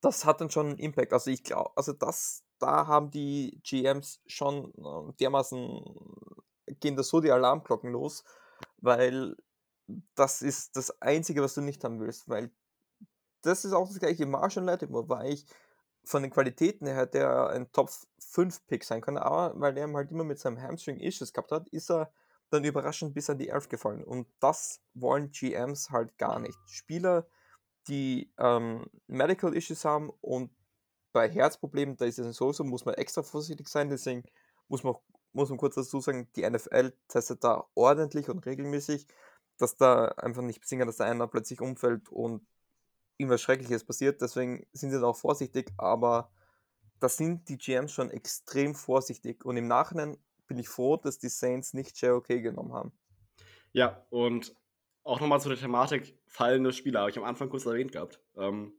das hat dann schon einen Impact. Also ich glaube, also das, da haben die GMs schon äh, dermaßen, gehen da so die Alarmglocken los, weil das ist das Einzige, was du nicht haben willst, weil das ist auch das gleiche. Marshall Lattimore war ich von den Qualitäten her der ein Top 5 Pick sein kann, aber weil er halt immer mit seinem Hamstring Issues gehabt hat, ist er dann überraschend bis an die Elf gefallen. Und das wollen GMs halt gar nicht. Spieler, die ähm, Medical Issues haben und bei Herzproblemen, da ist es sowieso, muss man extra vorsichtig sein, deswegen muss man, muss man kurz dazu sagen, die NFL testet da ordentlich und regelmäßig, dass da einfach nicht passieren dass da einer plötzlich umfällt und irgendwas Schreckliches passiert, deswegen sind sie da auch vorsichtig, aber da sind die GMs schon extrem vorsichtig und im Nachhinein bin ich froh, dass die Saints nicht JOK genommen haben. Ja, und auch nochmal zu der Thematik fallende Spieler, habe ich am Anfang kurz erwähnt gehabt. Ähm,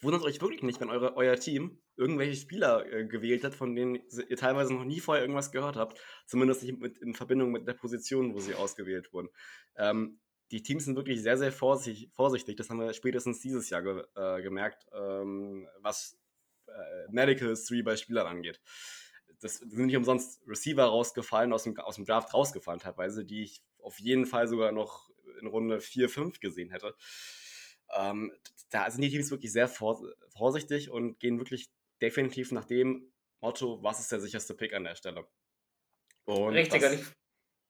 wundert euch wirklich nicht, wenn eure, euer Team irgendwelche Spieler äh, gewählt hat, von denen ihr teilweise noch nie vorher irgendwas gehört habt. Zumindest nicht mit, in Verbindung mit der Position, wo sie ausgewählt wurden. Ähm, die Teams sind wirklich sehr, sehr vorsichtig, vorsichtig. Das haben wir spätestens dieses Jahr ge, äh, gemerkt, ähm, was äh, Medical History bei Spielern angeht das sind nicht umsonst Receiver rausgefallen, aus dem, aus dem Draft rausgefallen teilweise, die ich auf jeden Fall sogar noch in Runde 4, 5 gesehen hätte. Ähm, da sind die Teams wirklich sehr vorsichtig und gehen wirklich definitiv nach dem Motto, was ist der sicherste Pick an der Stelle. Und Richtig, das, und ich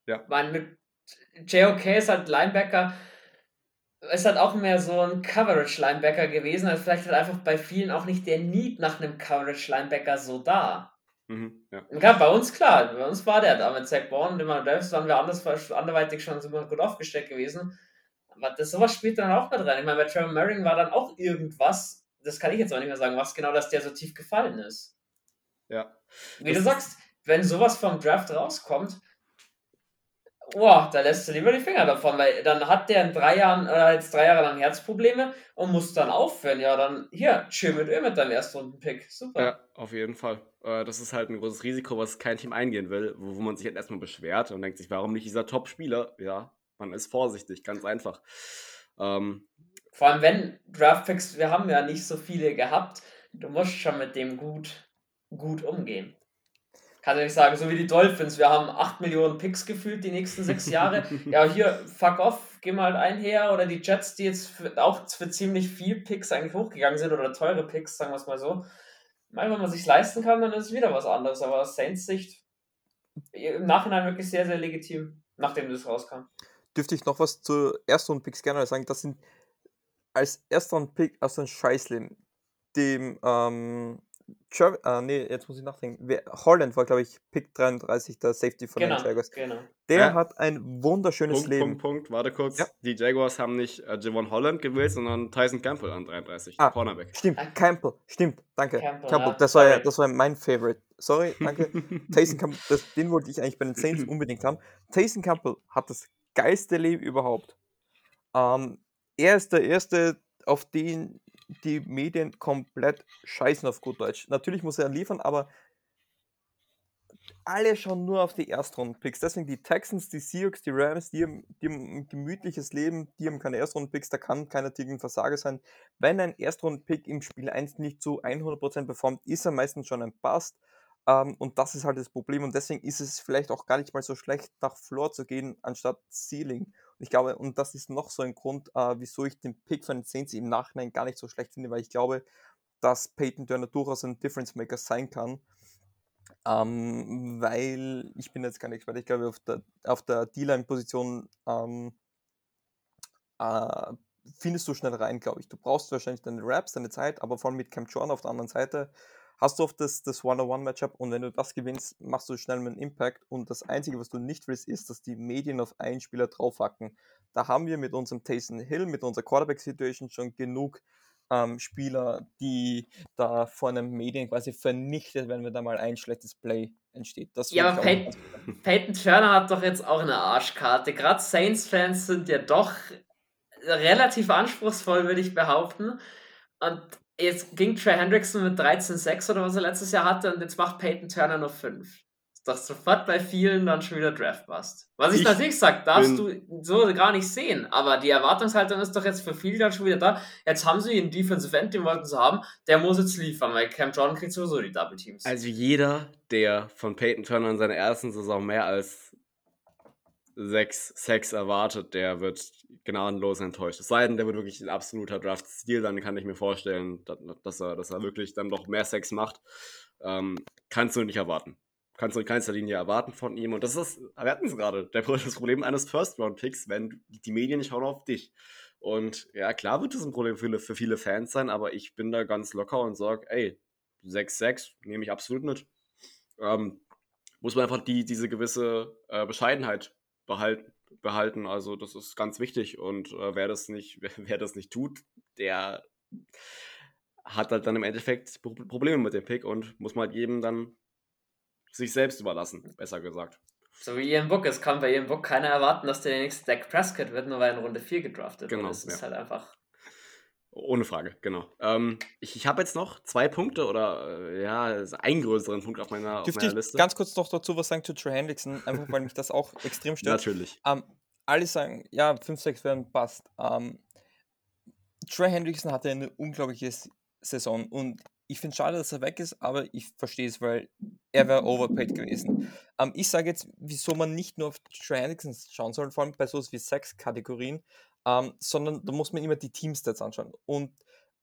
ja. meine, mit JOK ist halt Linebacker, ist halt auch mehr so ein Coverage-Linebacker gewesen, also vielleicht halt einfach bei vielen auch nicht der Need nach einem Coverage-Linebacker so da. Mhm, ja. ja. bei uns klar, bei uns war der da mit Zach Bourne und immer Davis waren wir anders, anderweitig schon super gut aufgesteckt gewesen. Das sowas spielt dann auch mit rein. Ich meine, bei Trevor Merring war dann auch irgendwas, das kann ich jetzt auch nicht mehr sagen, was genau, dass der so tief gefallen ist. Ja. Wie das du sagst, wenn sowas vom Draft rauskommt, boah, da lässt du lieber die Finger davon, weil dann hat der in drei Jahren oder jetzt drei Jahre lang Herzprobleme und muss dann aufhören. Ja, dann hier, chill mit Öl mit deinem Erstrunden-Pick. Super. Ja, auf jeden Fall. Äh, das ist halt ein großes Risiko, was kein Team eingehen will, wo, wo man sich halt erstmal beschwert und denkt sich, warum nicht dieser Top-Spieler? Ja, man ist vorsichtig, ganz einfach. Ähm, Vor allem, wenn Draftpicks, wir haben ja nicht so viele gehabt, du musst schon mit dem gut, gut umgehen. Kann ich nicht sagen, so wie die Dolphins, wir haben 8 Millionen Picks gefühlt die nächsten sechs Jahre. ja, hier, fuck off, geh mal halt einher. Oder die Jets, die jetzt für, auch für ziemlich viel Picks eigentlich hochgegangen sind oder teure Picks, sagen wir es mal so. Mal, wenn man sich leisten kann, dann ist es wieder was anderes. Aber aus Saints Sicht im Nachhinein wirklich sehr, sehr legitim, nachdem das rauskam. Dürfte ich noch was zu Erstrunden-Picks gerne sagen? Das sind als Erstrunden-Pick aus dem Scheißleben, dem ähm, Trav äh, nee, jetzt muss ich nachdenken. Wer, Holland war, glaube ich, Pick 33, der Safety von Genau, den Jaguars. genau. Der Ja. hat ein wunderschönes Punkt, Leben. Punkt, Punkt. Warte kurz. Ja. Die Jaguars haben nicht äh, Javon Holland gewählt, sondern Tyson Campbell an 33. Ah. Cornerback. Stimmt. Campbell, stimmt, danke. Campbell, Campbell, ja, das, war ja, das war mein Favorite. Sorry, danke. Taysom Campbell, das, den wollte ich eigentlich bei den Saints unbedingt haben. Taysom Campbell hat das geilste Leben überhaupt. Ähm, er ist der Erste, auf den die Medien komplett scheißen auf gut Deutsch. Natürlich muss er liefern, aber alle schauen nur auf die Erstrunden-Picks. Deswegen die Texans, die Seahawks, die Rams, die haben, die haben ein gemütliches Leben, die haben keine Erstrunden-Picks, da kann keiner Ticken Versager sein. Wenn ein Erstrunden-Pick im Spiel 1 nicht zu 100% performt, ist er meistens schon ein Bust. Ähm, und das ist halt das Problem. Und deswegen ist es vielleicht auch gar nicht mal so schlecht, nach Floor zu gehen, anstatt Ceiling. Und ich glaube, und das ist noch so ein Grund, äh, wieso ich den Pick von den Saints im Nachhinein gar nicht so schlecht finde, weil ich glaube, dass Peyton Turner durchaus ein Difference Maker sein kann. Ähm, weil ich bin jetzt kein Experte, ich glaube, auf der, auf der D-Line-Position ähm, äh, findest du schnell rein, glaube ich. Du brauchst wahrscheinlich deine Raps, deine Zeit, aber vor allem mit Cam Jordan auf der anderen Seite hast du oft das, das One-on-One-Matchup und wenn du das gewinnst, machst du schnell einen Impact und das Einzige, was du nicht willst, ist, dass die Medien auf einen Spieler draufhacken. Da haben wir mit unserem Taysom Hill, mit unserer Quarterback-Situation schon genug ähm, Spieler, die da von den Medien quasi vernichtet, wenn mir da mal ein schlechtes Play entsteht. Das Ja, aber ganz- Peyton Turner hat doch jetzt auch eine Arschkarte. Gerade Saints-Fans sind ja doch relativ anspruchsvoll, würde ich behaupten. Und jetzt ging Trey Hendrickson mit 13,6 oder was er letztes Jahr hatte und jetzt macht Peyton Turner nur 5. Ist doch sofort bei vielen dann schon wieder Draftbust. Was ich, Ich natürlich sage, darfst du so gar nicht sehen, aber die Erwartungshaltung ist doch jetzt für viele dann schon wieder da. Jetzt haben sie einen Defensive End, den wollten sie haben, der muss jetzt liefern, weil Cam Jordan kriegt sowieso die Double Teams. Also jeder, der von Peyton Turner in seiner ersten Saison mehr als sechs Sacks erwartet, der wird gnadenlos enttäuscht. Es sei denn, der wird wirklich ein absoluter Draft-Stil, dann kann ich mir vorstellen, dass, er, dass er wirklich dann noch mehr Sacks macht. Ähm, kannst du nicht erwarten. Kannst du in keinster Linie erwarten von ihm. Und das ist, wir hatten es gerade, das Problem eines First-Round-Picks, wenn die Medien nicht schauen auf dich. Und ja, klar wird das ein Problem für viele, für viele Fans sein, aber ich bin da ganz locker und sage, ey, 6-6 nehme ich absolut mit. Ähm, muss man einfach die, diese gewisse äh, Bescheidenheit behalten, behalten. Also das ist ganz wichtig. Und äh, wer das nicht, wer, wer das nicht tut, der hat halt dann im Endeffekt Pro- Probleme mit dem Pick und muss man halt jedem dann sich selbst überlassen, besser gesagt. So wie Ian Book. Es kann bei Ian Book keiner erwarten, dass der nächste Dak Prescott wird, nur weil er in Runde 4 gedraftet Genau, wird. Das ist ja. halt einfach. Ohne Frage, genau. Ähm, ich ich habe jetzt noch zwei Punkte oder äh, ja, einen größeren Punkt auf meiner, auf meiner ich Liste. ganz kurz noch dazu was sagen zu Trey Hendrickson, einfach weil mich das auch extrem stört. Natürlich. Ähm, alle sagen, ja, 5, 6 werden passt. Ähm, Trey Hendrickson hatte eine unglaubliche Saison und ich finde es schade, dass er weg ist, aber ich verstehe es, weil er wäre overpaid gewesen. Ähm, ich sage jetzt, wieso man nicht nur auf Trey Hendrickson schauen soll, vor allem bei so wie Sex-Kategorien, ähm, sondern da muss man immer die Teamstats anschauen. Und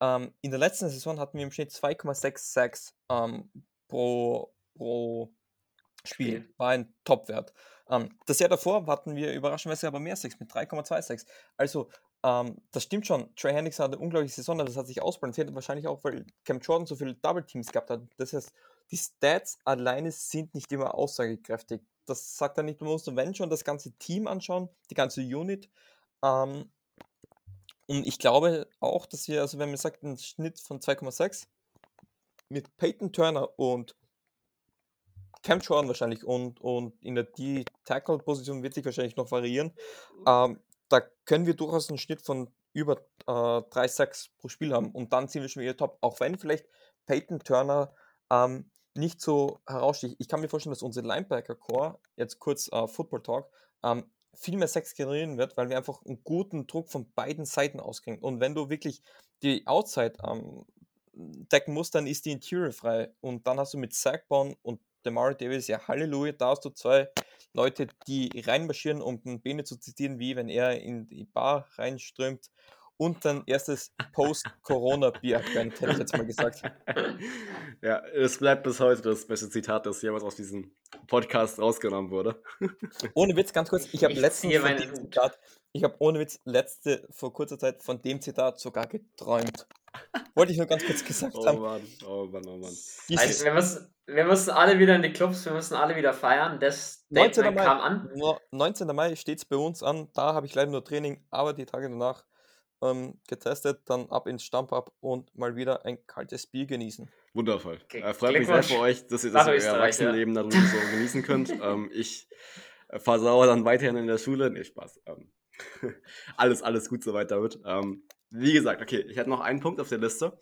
ähm, in der letzten Saison hatten wir im Schnitt 2,6 Sacks ähm, pro, pro Spiel. Spiel. War ein Topwert. Ähm, das Jahr davor hatten wir überraschenderweise aber mehr Sacks mit 3,26. Also, ähm, das stimmt schon. Trey Hendrickson hatte eine unglaubliche Saison, aber das hat sich ausbalanciert. Wahrscheinlich auch, weil Cam Jordan so viele Double Teams gehabt hat. Das heißt, die Stats alleine sind nicht immer aussagekräftig. Das sagt er nicht, du musst, wenn schon, das ganze Team anschauen, die ganze Unit. Ähm, und ich glaube auch, dass wir, also wenn man sagt, ein Schnitt von 2,6 mit Peyton Turner und Cam Jordan wahrscheinlich und, und in der D-Tackle-Position wird sich wahrscheinlich noch variieren. Ähm, da können wir durchaus einen Schnitt von über äh, 3 Sacks pro Spiel haben und dann sind wir schon wieder top. Auch wenn vielleicht Peyton Turner ähm, nicht so heraussticht. Ich kann mir vorstellen, dass unser Linebacker-Core, jetzt kurz äh, Football Talk, ähm, viel mehr Sacks generieren wird, weil wir einfach einen guten Druck von beiden Seiten auskriegen. Und wenn du wirklich die Outside ähm, decken musst, dann ist die Interior frei. Und dann hast du mit Sackbone und Demar Davis, ja Halleluja, da hast du zwei Leute, die reinmarschieren, um den Bene zu zitieren, wie wenn er in die Bar reinströmt und dann erstes Post-Corona-Bier gönnt, hätte ich jetzt mal gesagt. ja, es bleibt bis heute das beste Zitat, das jemals aus diesem Podcast rausgenommen wurde. Ohne Witz, ganz kurz, ich habe letztens von dem. Zitat, ich habe ohne Witz letzte, vor kurzer Zeit von dem Zitat sogar geträumt. Wollte ich nur ganz kurz gesagt Oh haben. Mann, oh Mann, oh Mann. Also, wir, müssen, wir müssen alle wieder in die Clubs, wir müssen alle wieder feiern. Das 19. Statement Mai, kam an. no- 19. Mai steht es bei uns an. Da habe ich leider nur Training, aber die Tage danach ähm, getestet, dann ab ins Stammpub und mal wieder ein kaltes Bier genießen. Wundervoll. Ge- Äh, freut mich sehr für euch, dass ihr das euer Österreich, ja. Erwachsenenleben dann so genießen könnt. ähm, ich äh, versauere dann weiterhin in der Schule. Nee, Spaß. Ähm, alles, alles gut soweit damit. Ähm, wie gesagt, okay, ich hätte noch einen Punkt auf der Liste.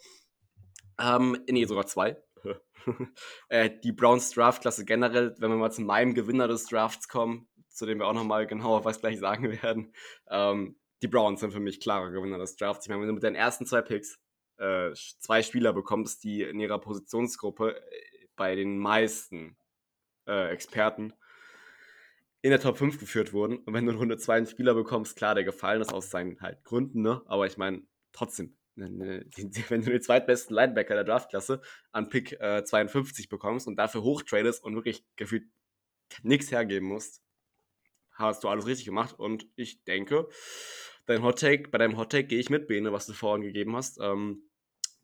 Ähm, nee, sogar zwei. äh, die Browns Draftklasse generell, wenn wir mal zu meinem Gewinner des Drafts kommen, zu dem wir auch nochmal genauer was gleich sagen werden. Ähm, die Browns sind für mich klarer Gewinner des Drafts. Ich meine, wenn du mit deinen ersten zwei Picks äh, zwei Spieler bekommst, die in ihrer Positionsgruppe äh, bei den meisten äh, Experten in der Top 5 geführt wurden. Und wenn du in Runde 2 einen Spieler bekommst, klar, der gefallen ist aus seinen halt Gründen, ne? Aber ich meine, trotzdem, ne, ne, wenn du den zweitbesten Linebacker der Draftklasse an Pick äh, 52 bekommst und dafür hochtradest und wirklich gefühlt nichts hergeben musst, hast du alles richtig gemacht. Und ich denke, dein Hot Take, bei deinem Hot Take gehe ich mit, Bene, was du vorhin gegeben hast. Ähm,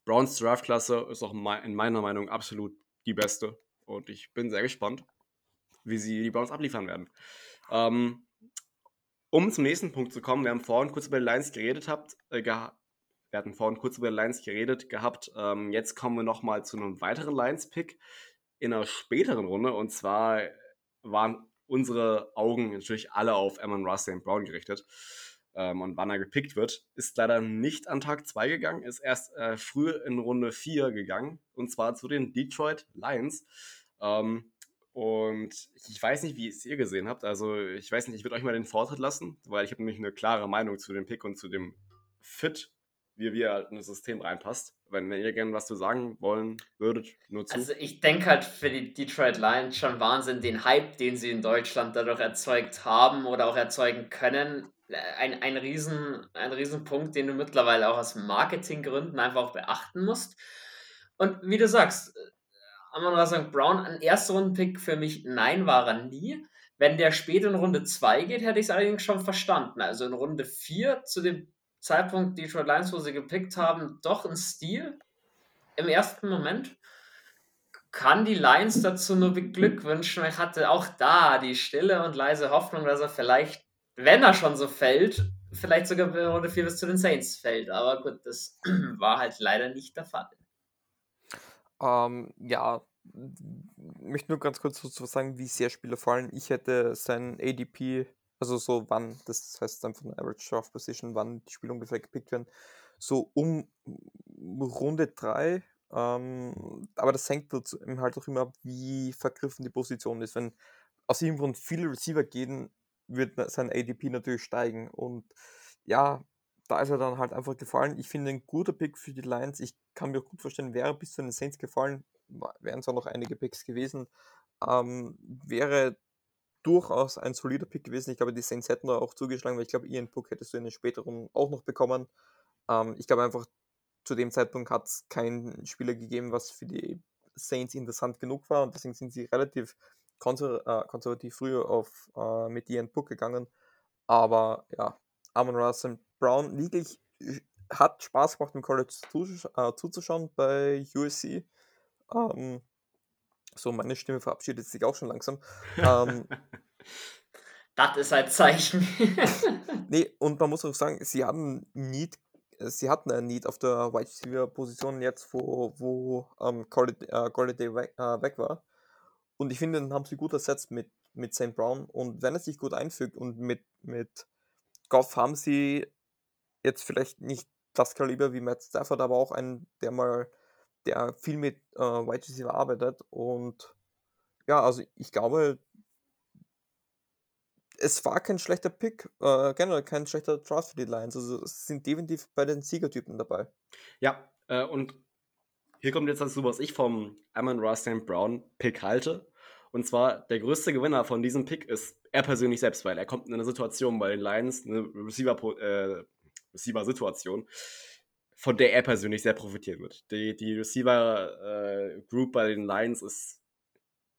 Browns Draftklasse ist auch in meiner Meinung absolut die beste. Und ich bin sehr gespannt, wie sie die Browns abliefern werden. Ähm, um zum nächsten Punkt zu kommen, wir haben vorhin kurz über die Lions geredet habt, äh, wir hatten vorhin kurz über die Lions geredet gehabt. Ähm, jetzt kommen wir nochmal zu einem weiteren Lions-Pick in einer späteren Runde. Und zwar waren unsere Augen natürlich alle auf Amon Russell und Brown gerichtet. Ähm, und wann er gepickt wird, ist leider nicht an Tag 2 gegangen, ist erst äh, früh in Runde 4 gegangen. Und zwar zu den Detroit Lions. Ähm, und ich weiß nicht, wie es ihr gesehen habt. Also, ich weiß nicht, ich würde euch mal den Vortritt lassen, weil ich habe nämlich eine klare Meinung zu dem Pick und zu dem Fit, wie wir halt in das System reinpasst. Wenn, wenn ihr gerne was zu sagen wollen würdet, nur zu. Also ich denke halt für die Detroit Lions schon Wahnsinn, den Hype, den sie in Deutschland dadurch erzeugt haben oder auch erzeugen können. Äh, Ein, ein, riesen, ein riesen Punkt, den du mittlerweile auch aus Marketinggründen einfach beachten musst. Und wie du sagst, äh, Amon Ra St. Brown, ein Erstrunden-Pick für mich, nein, war er nie. Wenn der später in Runde 2 geht, hätte ich es allerdings schon verstanden. Also in Runde 4 zu dem Zeitpunkt Detroit Lions, wo sie gepickt haben, doch ein Stil im ersten Moment. Kann die Lions dazu nur beglückwünschen. Ich hatte auch da die stille und leise Hoffnung, dass er vielleicht, wenn er schon so fällt, vielleicht sogar in Runde 4 bis zu den Saints fällt. Aber gut, das war halt leider nicht der Fall. Ähm, ja, möchte nur ganz kurz dazu sagen, wie sehr Spieler fallen. Ich hätte sein ADP, also so wann, das heißt dann von Average Draft Position, wann die Spieler ungefähr gepickt werden, so um Runde 3. Ähm, aber das hängt halt auch immer ab, wie vergriffen die Position ist. Wenn aus irgendeinem Grund viele Receiver gehen, wird sein ADP natürlich steigen. Und ja, da ist er dann halt einfach gefallen. Ich finde ein guter Pick für die Lions. Ich kann mir gut vorstellen, wäre bis zu den Saints gefallen, wären es auch noch einige Picks gewesen. Ähm, wäre durchaus ein solider Pick gewesen. Ich glaube, die Saints hätten da auch zugeschlagen, weil ich glaube, Ian Book hättest du in den späteren auch noch bekommen. Ähm, ich glaube einfach, zu dem Zeitpunkt hat es keinen Spieler gegeben, was für die Saints interessant genug war und deswegen sind sie relativ konser äh, konservativ früher auf äh, mit Ian Book gegangen. Aber ja, Amon Russell Brown wirklich äh, hat Spaß gemacht im College zuzusch äh, zuzuschauen bei USC. Ähm, so, meine Stimme verabschiedet sich auch schon langsam. Ähm, Das ist ein Zeichen. nee, und man muss auch sagen, sie haben Need, sie hatten ein Need auf der Wide Receiver Position jetzt, wo, wo ähm, Golladay, äh, Golladay weg, äh, weg war. Und ich finde, den haben sie gut ersetzt mit, mit St. Brown. Und wenn er sich gut einfügt und mit, mit Goff haben sie jetzt vielleicht nicht das Kaliber wie Matt Stafford, aber auch einen, der mal, der viel mit äh, Wide Receiver arbeitet. Und ja, also ich glaube, es war kein schlechter Pick, äh, generell kein schlechter Draft für die Lions. Also es sind definitiv bei den Siegertypen dabei. Ja, äh, und hier kommt jetzt dazu, was ich vom Amon Ross St. Brown Pick halte. Und zwar der größte Gewinner von diesem Pick ist er persönlich selbst, weil er kommt in eine Situation bei den Lions, eine Receiver- äh, Receiver-Situation, von der er persönlich sehr profitieren wird. Die, die Receiver-Group bei den Lions ist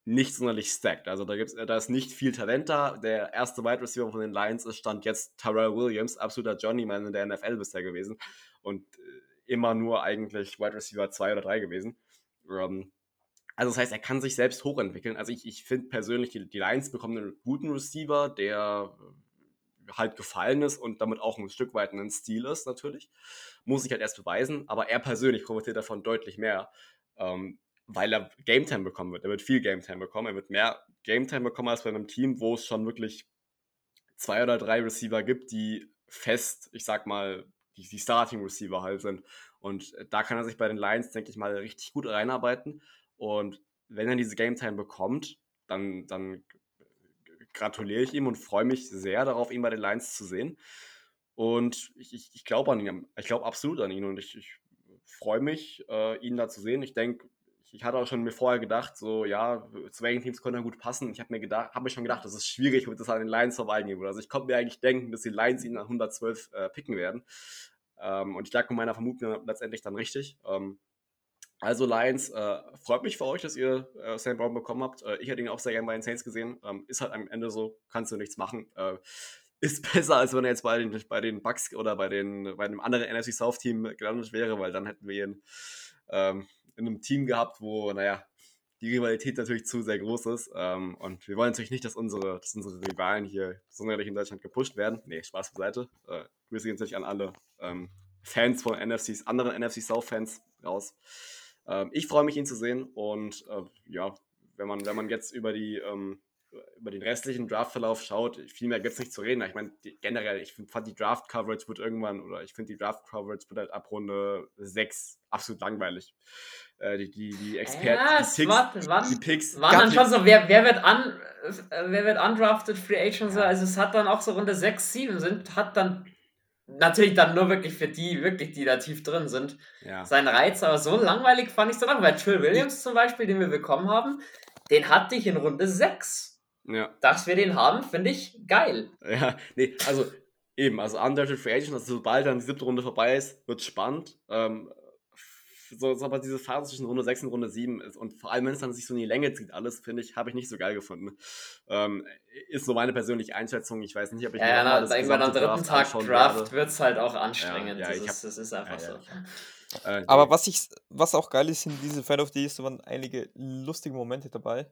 nicht sonderlich stacked. Also da, gibt's, da ist nicht viel Talent da. Der erste Wide Receiver von den Lions ist Stand jetzt Tyrell Williams, absoluter Johnny-Man in der NFL bisher gewesen. Und äh, immer nur eigentlich Wide Receiver 2 oder 3 gewesen. Ähm, also das heißt, er kann sich selbst hochentwickeln. Also ich, ich finde persönlich, die, die Lions bekommen einen guten Receiver, der halt gefallen ist und damit auch ein Stück weit ein Stil ist, natürlich. Muss ich halt erst beweisen, aber er persönlich profitiert davon deutlich mehr, ähm, weil er Game Time bekommen wird. Er wird viel Game Time bekommen, er wird mehr Game Time bekommen als bei einem Team, wo es schon wirklich zwei oder drei Receiver gibt, die fest, ich sag mal, die, die Starting Receiver halt sind. Und da kann er sich bei den Lions, denke ich mal, richtig gut reinarbeiten. Und wenn er diese Game Time bekommt, dann, dann gratuliere ich ihm und freue mich sehr darauf, ihn bei den Lions zu sehen. Und ich, ich, ich glaube an ihn, ich glaube absolut an ihn und ich, ich freue mich, äh, ihn da zu sehen. Ich denke, ich hatte auch schon mir vorher gedacht, so ja, zu welchen Teams könnte er gut passen. Ich habe mir gedacht, habe mir schon gedacht, das ist schwierig, wird das an den Lions vorbeigehen würde. Also ich konnte mir eigentlich denken, dass die Lions ihn an 112 äh, picken werden. Ähm, und ich lag mit meiner Vermutung letztendlich dann richtig. Ähm, also Lions, äh, freut mich für euch, dass ihr äh, Sam Brown bekommen habt. Äh, ich hätte ihn auch sehr gerne bei den Saints gesehen. Ähm, ist halt am Ende so, kannst du nichts machen. Äh, ist besser, als wenn er jetzt bei den, bei den Bucks oder bei, den, bei einem anderen NFC South Team gelandet wäre, weil dann hätten wir ihn ähm, in einem Team gehabt, wo, naja, die Rivalität natürlich zu sehr groß ist. Ähm, und wir wollen natürlich nicht, dass unsere, dass unsere Rivalen hier sonderlich in Deutschland gepusht werden. Nee, Spaß beiseite. Äh, grüße natürlich an alle ähm, Fans von NFCs, anderen NFC South Fans raus. Ähm, ich freue mich, ihn zu sehen und äh, ja, wenn man, wenn man jetzt über die ähm, über den restlichen Draftverlauf schaut, viel mehr gibt es nicht zu reden. Ich meine, generell, ich fand die Draft-Coverage wird irgendwann, oder ich finde die Draft-Coverage wird halt ab Runde 6 absolut langweilig. Äh, die, die, die Experten, ja, die Picks, war, waren, die Picks, waren dann schon so, wer, wer wird an, äh, wer wird undrafted, Free Agent, ja. also es hat dann auch so Runde 6, 7 sind, hat dann natürlich dann nur wirklich für die, wirklich, die da tief drin sind, ja. seinen Reiz. Aber so langweilig fand ich es dann auch. Weil Trill Williams zum Beispiel, den wir bekommen haben, den hatte ich in Runde 6. Ja. Dass wir den haben, finde ich geil. Ja, nee, also eben, also Undrafted Free Agent, also sobald dann die siebte Runde vorbei ist, wird spannend. Ähm, so, so aber diese Phase zwischen Runde 6 und Runde 7 ist, und vor allem, wenn es dann sich so in die Länge zieht, alles, finde ich, habe ich nicht so geil gefunden. Ähm, ist so meine persönliche Einschätzung. Ich weiß nicht, ob ich. Ja, ja na, irgendwann am dritten Tag Draft wird es halt auch anstrengend. Ja, ja, das, ist, das, ist, einfach ja, so. Äh, aber was, ich, was auch geil ist, in diese Fan of the Days waren einige lustige Momente dabei.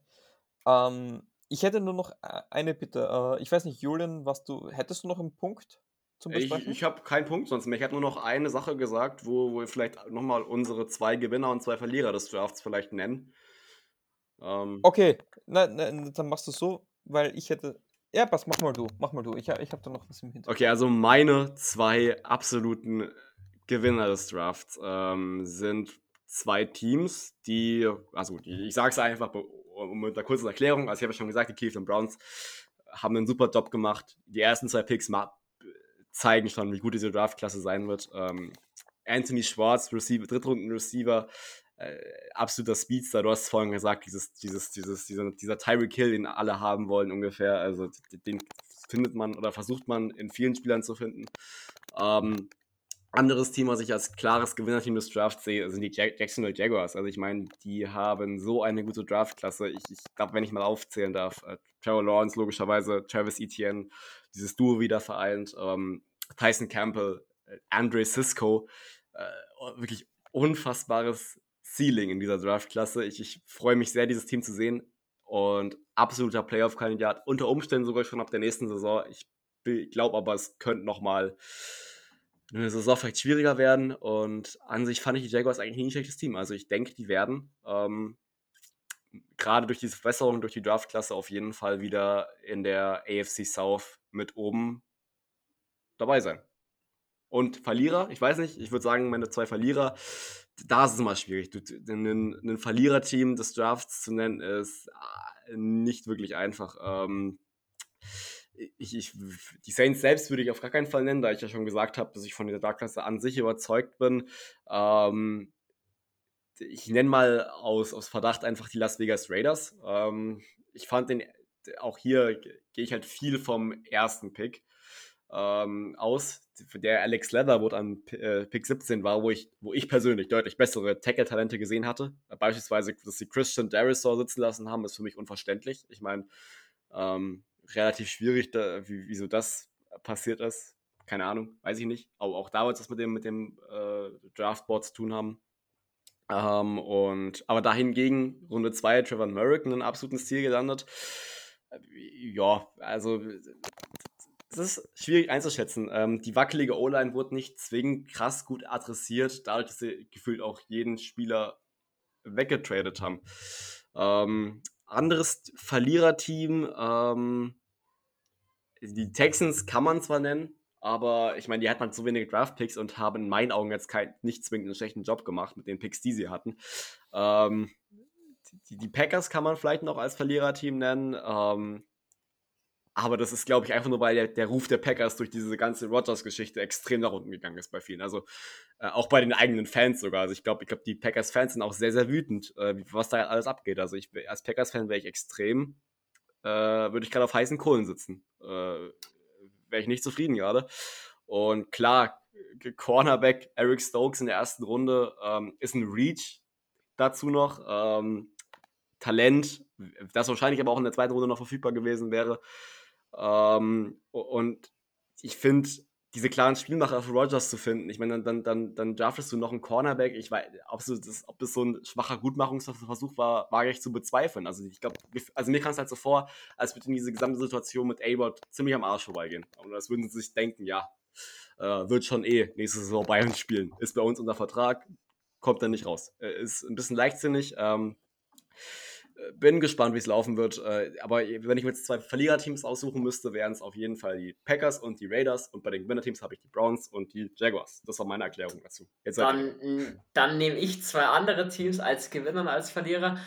Ähm, ich hätte nur noch äh, eine Bitte. Äh, ich weiß nicht, Julian, was du, hättest du noch einen Punkt? zum Besprechen? Ich, ich habe keinen Punkt sonst mehr. Ich habe nur noch eine Sache gesagt, wo, wo wir vielleicht nochmal unsere zwei Gewinner und zwei Verlierer des Drafts vielleicht nennen. Ähm, okay, na, na, dann machst du es so, weil ich hätte. Ja, pass, mach mal du, mach mal du. Ich, ich habe da noch was im Hintergrund. Okay, also meine zwei absoluten Gewinner des Drafts ähm, sind zwei Teams, die, also die, ich sage es einfach um mit einer kurzen Erklärung, also ich habe ja schon gesagt, die Cleveland Browns haben einen super Job gemacht. Die ersten zwei Picks zeigen schon, wie gut diese Draftklasse sein wird. Ähm, Anthony Schwartz, Receiver, Drittrunden-Receiver, äh, absoluter Speedster. Du hast vorhin gesagt, dieses, dieses, dieses, dieser, dieser Tyreek Hill, den alle haben wollen ungefähr. Also den findet man oder versucht man in vielen Spielern zu finden. Ähm, anderes Team, was ich als klares Gewinnerteam des Drafts sehe, sind die Jacksonville Jaguars. Also ich meine, die haben so eine gute Draftklasse. Ich, ich glaube, wenn ich mal aufzählen darf, äh, Trevor Lawrence logischerweise, Travis Etienne, dieses Duo wieder vereint. Ähm, Tyson Campbell, äh, Andre Cisco, äh, wirklich unfassbares Ceiling in dieser Draftklasse. Ich, ich freue mich sehr, dieses Team zu sehen und absoluter Playoff-Kandidat, unter Umständen sogar schon ab der nächsten Saison. Ich glaube aber, es könnte nochmal eine Saison vielleicht schwieriger werden und an sich fand ich die Jaguars eigentlich nie ein schlechtes Team. Also ich denke, die werden ähm, gerade durch diese Verbesserung durch die Draftklasse auf jeden Fall wieder in der AFC South mit oben dabei sein. Und Verlierer, ich weiß nicht, ich würde sagen, meine zwei Verlierer, da ist es immer schwierig. ein, ein Verliererteam des Drafts zu nennen, ist äh, nicht wirklich einfach. Ähm, ich, ich, die Saints selbst würde ich auf gar keinen Fall nennen, da ich ja schon gesagt habe, dass ich von dieser Dark-Klasse an sich überzeugt bin. Ähm, ich nenne mal aus, aus Verdacht einfach die Las Vegas Raiders. Ähm, ich fand den, auch hier gehe ich halt viel vom ersten Pick ähm, aus, der Alex Leatherwood an äh, Pick 17 war, wo ich, wo ich persönlich deutlich bessere Tackle-Talente gesehen hatte. Beispielsweise, dass sie Christian Darisor sitzen lassen haben, ist für mich unverständlich. Ich meine, ähm, relativ schwierig, da, wie, wieso das passiert ist. keine Ahnung, weiß ich nicht. Aber auch da wird es mit dem, mit dem äh, Draftboard zu tun haben. Ähm, und, aber dahingegen Runde 2 Trevor Merrick einen absoluten Stil gelandet. Ja, also das ist schwierig einzuschätzen. Ähm, die wackelige O-Line wurde nicht zwingend krass gut adressiert, dadurch, dass sie gefühlt auch jeden Spieler weggetradet haben. Ähm, anderes Verliererteam, ähm, die Texans kann man zwar nennen, aber ich meine, die hatten halt so wenige Draft-Picks und haben in meinen Augen jetzt kein, nicht zwingend einen schlechten Job gemacht mit den Picks, die sie hatten. Ähm, die, die, Packers kann man vielleicht noch als Verliererteam nennen. Ähm, aber das ist, glaube ich, einfach nur, weil der, der, Ruf der Packers durch diese ganze Rogers-Geschichte extrem nach unten gegangen ist bei vielen. Also äh, auch bei den eigenen Fans sogar. Also ich glaube, ich glaube, die Packers-Fans sind auch sehr, sehr wütend, äh, was da alles abgeht. Also ich als Packers-Fan wäre ich extrem, äh, würde ich gerade auf heißen Kohlen sitzen. Äh, wäre ich nicht zufrieden gerade. Und klar, Cornerback Eric Stokes in der ersten Runde ähm, ist ein Reach dazu noch. Ähm, Talent, das wahrscheinlich aber auch in der zweiten Runde noch verfügbar gewesen wäre. Ähm, und ich finde, diese klaren Spielmacher für Rogers zu finden, ich meine, dann, dann, dann, draftest du noch einen Cornerback. Ich weiß, ob, das, ob das so ein schwacher Gutmachungsversuch war, wage ich zu bezweifeln. Also ich glaube, also mir kam es halt so vor, als würde in diese gesamte Situation mit A-Rod ziemlich am Arsch vorbeigehen. Und das würden sie sich denken, ja, äh, wird schon eh nächste Saison bei uns spielen. Ist bei uns unter Vertrag, kommt dann nicht raus. Äh, ist ein bisschen leichtsinnig. Ähm, bin gespannt, wie es laufen wird. Äh, aber wenn ich mir jetzt zwei Verliererteams aussuchen müsste, wären es auf jeden Fall die Packers und die Raiders. Und bei den Gewinnerteams habe ich die Browns und die Jaguars. Das war meine Erklärung dazu. dann, dann nehme ich zwei andere Teams als Gewinner und als Verlierer.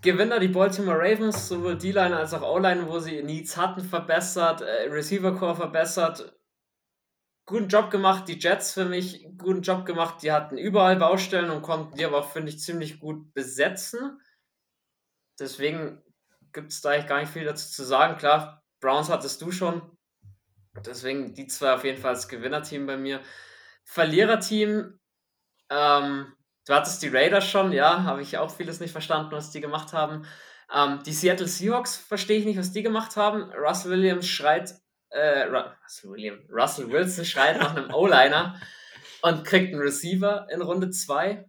Gewinner die Baltimore Ravens, sowohl D-Line als auch O-Line, wo sie Needs hatten, verbessert, äh, Receiver Core verbessert. Guten Job gemacht, die Jets für mich, guten Job gemacht. Die hatten überall Baustellen und konnten die aber auch, finde ich, ziemlich gut besetzen Deswegen gibt es da eigentlich gar nicht viel dazu zu sagen. Klar, Browns hattest du schon. Deswegen die zwei auf jeden Fall als Gewinnerteam bei mir. Verliererteam, ähm, du hattest die Raiders schon, ja, habe ich auch vieles nicht verstanden, was die gemacht haben. Ähm, die Seattle Seahawks verstehe ich nicht, was die gemacht haben. Russell Williams schreit, äh, Russell, William, Russell Wilson schreit nach einem O-Liner und kriegt einen Receiver in Runde 2.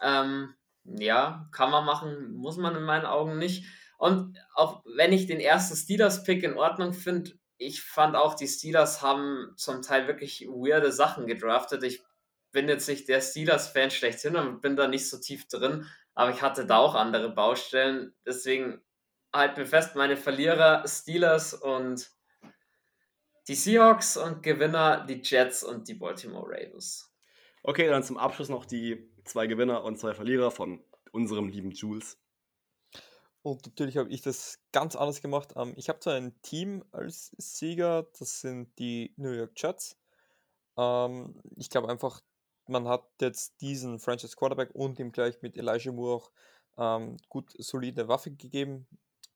Ähm, ja, kann man machen, muss man in meinen Augen nicht. Und auch wenn ich den ersten Steelers-Pick in Ordnung finde, ich fand auch, die Steelers haben zum Teil wirklich weirde Sachen gedraftet. Ich bin jetzt nicht der Steelers-Fan schlechthin und bin da nicht so tief drin, aber ich hatte da auch andere Baustellen. Deswegen halt mir fest, meine Verlierer Steelers und die Seahawks und Gewinner die Jets und die Baltimore Ravens. Okay, dann zum Abschluss noch die zwei Gewinner und zwei Verlierer von unserem lieben Jules. Und natürlich habe ich das ganz anders gemacht. Ähm, ich habe zwar ein Team als Sieger, das sind die New York Jets. Ähm, ich glaube einfach, man hat jetzt diesen Franchise Quarterback und ihm gleich mit Elijah Moore auch ähm, gut solide Waffe gegeben,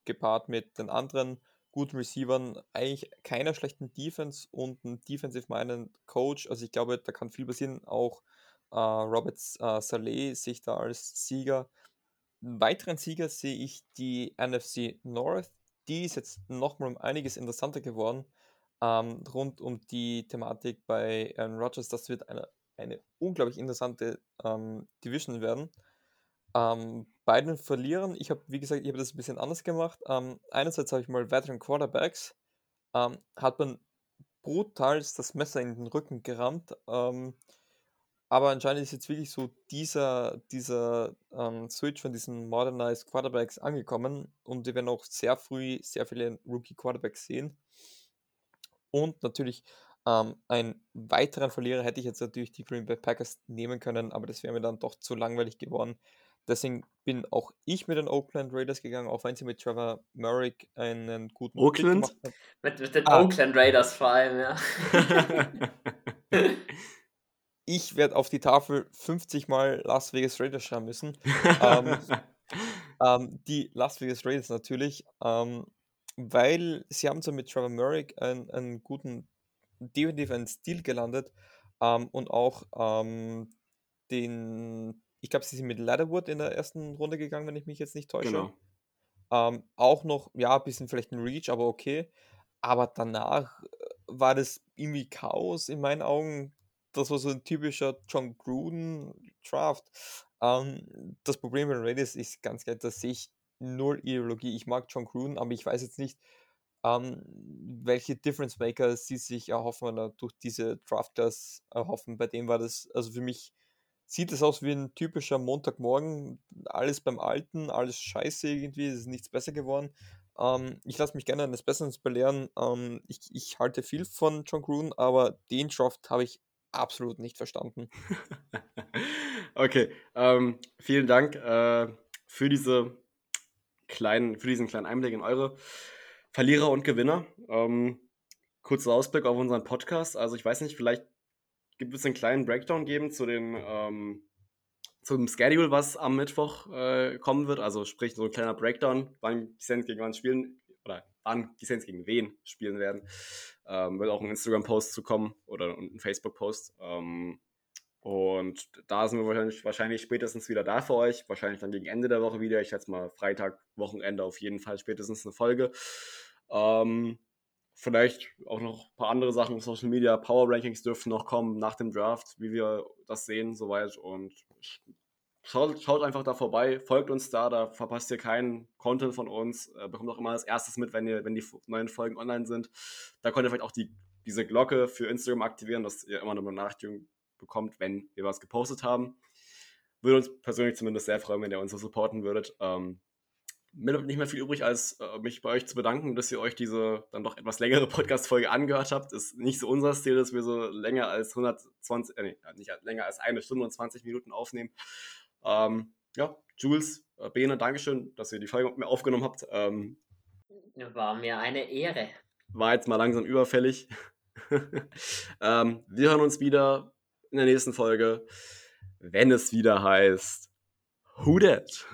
gepaart mit den anderen guten Receivern, eigentlich keiner schlechten Defense und ein defensive-minded Coach. Also ich glaube, da kann viel passieren. Auch äh, Robert äh, Saleh sich da als Sieger. Weiteren Sieger sehe ich die NFC North. Die ist jetzt nochmal um einiges interessanter geworden. Ähm, rund um die Thematik bei Aaron Rodgers. Das wird eine, eine unglaublich interessante ähm, Division werden. Ähm, bei den Verlierern, ich habe, wie gesagt, ich habe das ein bisschen anders gemacht. Ähm, einerseits habe ich mal Veteran Quarterbacks, ähm, hat man brutal das Messer in den Rücken gerammt. Ähm, aber anscheinend ist jetzt wirklich so dieser, dieser ähm, Switch von diesen Modernized Quarterbacks angekommen und wir werden auch sehr früh sehr viele Rookie Quarterbacks sehen. Und natürlich ähm, einen weiteren Verlierer hätte ich jetzt natürlich die Green Bay Packers nehmen können, aber das wäre mir dann doch zu langweilig geworden. Deswegen bin auch ich mit den Oakland Raiders gegangen, auch wenn sie mit Trevor Murray einen guten Oakland? Mit, mit den ah. Oakland Raiders vor allem, ja. ich werde auf die Tafel 50 Mal Las Vegas Raiders schreiben müssen. ähm, ähm, die Las Vegas Raiders natürlich, ähm, weil sie haben so mit Trevor Murray einen, einen guten defensiven Stil gelandet ähm, und auch ähm, den, ich glaube, sie sind mit Leatherwood in der ersten Runde gegangen, wenn ich mich jetzt nicht täusche. Genau. Ähm, auch noch, ja, ein bisschen vielleicht ein Reach, aber okay. Aber danach war das irgendwie Chaos in meinen Augen. Das war so ein typischer John Gruden-Draft. Ähm, das Problem bei Raiders ist ganz klar, dass ich null Ideologie. Ich mag John Gruden, aber ich weiß jetzt nicht, ähm, welche Difference Maker sie sich erhoffen oder durch diese Draft Class erhoffen. Bei dem war das, also für mich sieht es aus wie ein typischer Montagmorgen, alles beim Alten, alles scheiße irgendwie, es ist nichts besser geworden. Ähm, ich lasse mich gerne eines Besseren belehren. Ähm, ich, ich halte viel von John Gruden, aber den Draft habe ich absolut nicht verstanden. okay, ähm, vielen Dank äh, für diese kleinen, für diesen kleinen Einblick in eure Verlierer und Gewinner. Ähm, kurzer Ausblick auf unseren Podcast. Also ich weiß nicht, vielleicht gibt es einen kleinen Breakdown geben zu den ähm, zum Schedule, was am Mittwoch äh, kommen wird. Also sprich so ein kleiner Breakdown, wann die Saints gegen wann spielen oder die Saints gegen wen spielen werden. Ähm, wird auch ein Instagram-Post zu kommen oder ein Facebook-Post. Ähm, und da sind wir wahrscheinlich, wahrscheinlich spätestens wieder da für euch. Wahrscheinlich dann gegen Ende der Woche wieder. Ich schätze mal Freitag, Wochenende auf jeden Fall spätestens eine Folge. Ähm, vielleicht auch noch ein paar andere Sachen. Social Media, Power Rankings dürfen noch kommen nach dem Draft, wie wir das sehen, soweit. Und schaut, schaut einfach da vorbei, folgt uns da, da verpasst ihr keinen Content von uns. Äh, bekommt auch immer als erstes mit, wenn, ihr, wenn die neuen Folgen online sind. Da könnt ihr vielleicht auch die, diese Glocke für Instagram aktivieren, dass ihr immer eine Benachrichtigung bekommt, wenn wir was gepostet haben. Würde uns persönlich zumindest sehr freuen, wenn ihr uns so supporten würdet. Ähm, mir bleibt nicht mehr viel übrig, als äh, mich bei euch zu bedanken, dass ihr euch diese dann doch etwas längere Podcast-Folge angehört habt. Ist nicht so unser Stil, dass wir so länger als 120, äh, nicht länger als eine Stunde und 20 Minuten aufnehmen. Ähm, ja, Jules, äh, Bene, Dankeschön, dass ihr die Folge mit mir aufgenommen habt. Ähm, War mir eine Ehre. War jetzt mal langsam überfällig. ähm, wir hören uns wieder in der nächsten Folge, wenn es wieder heißt Who Dat?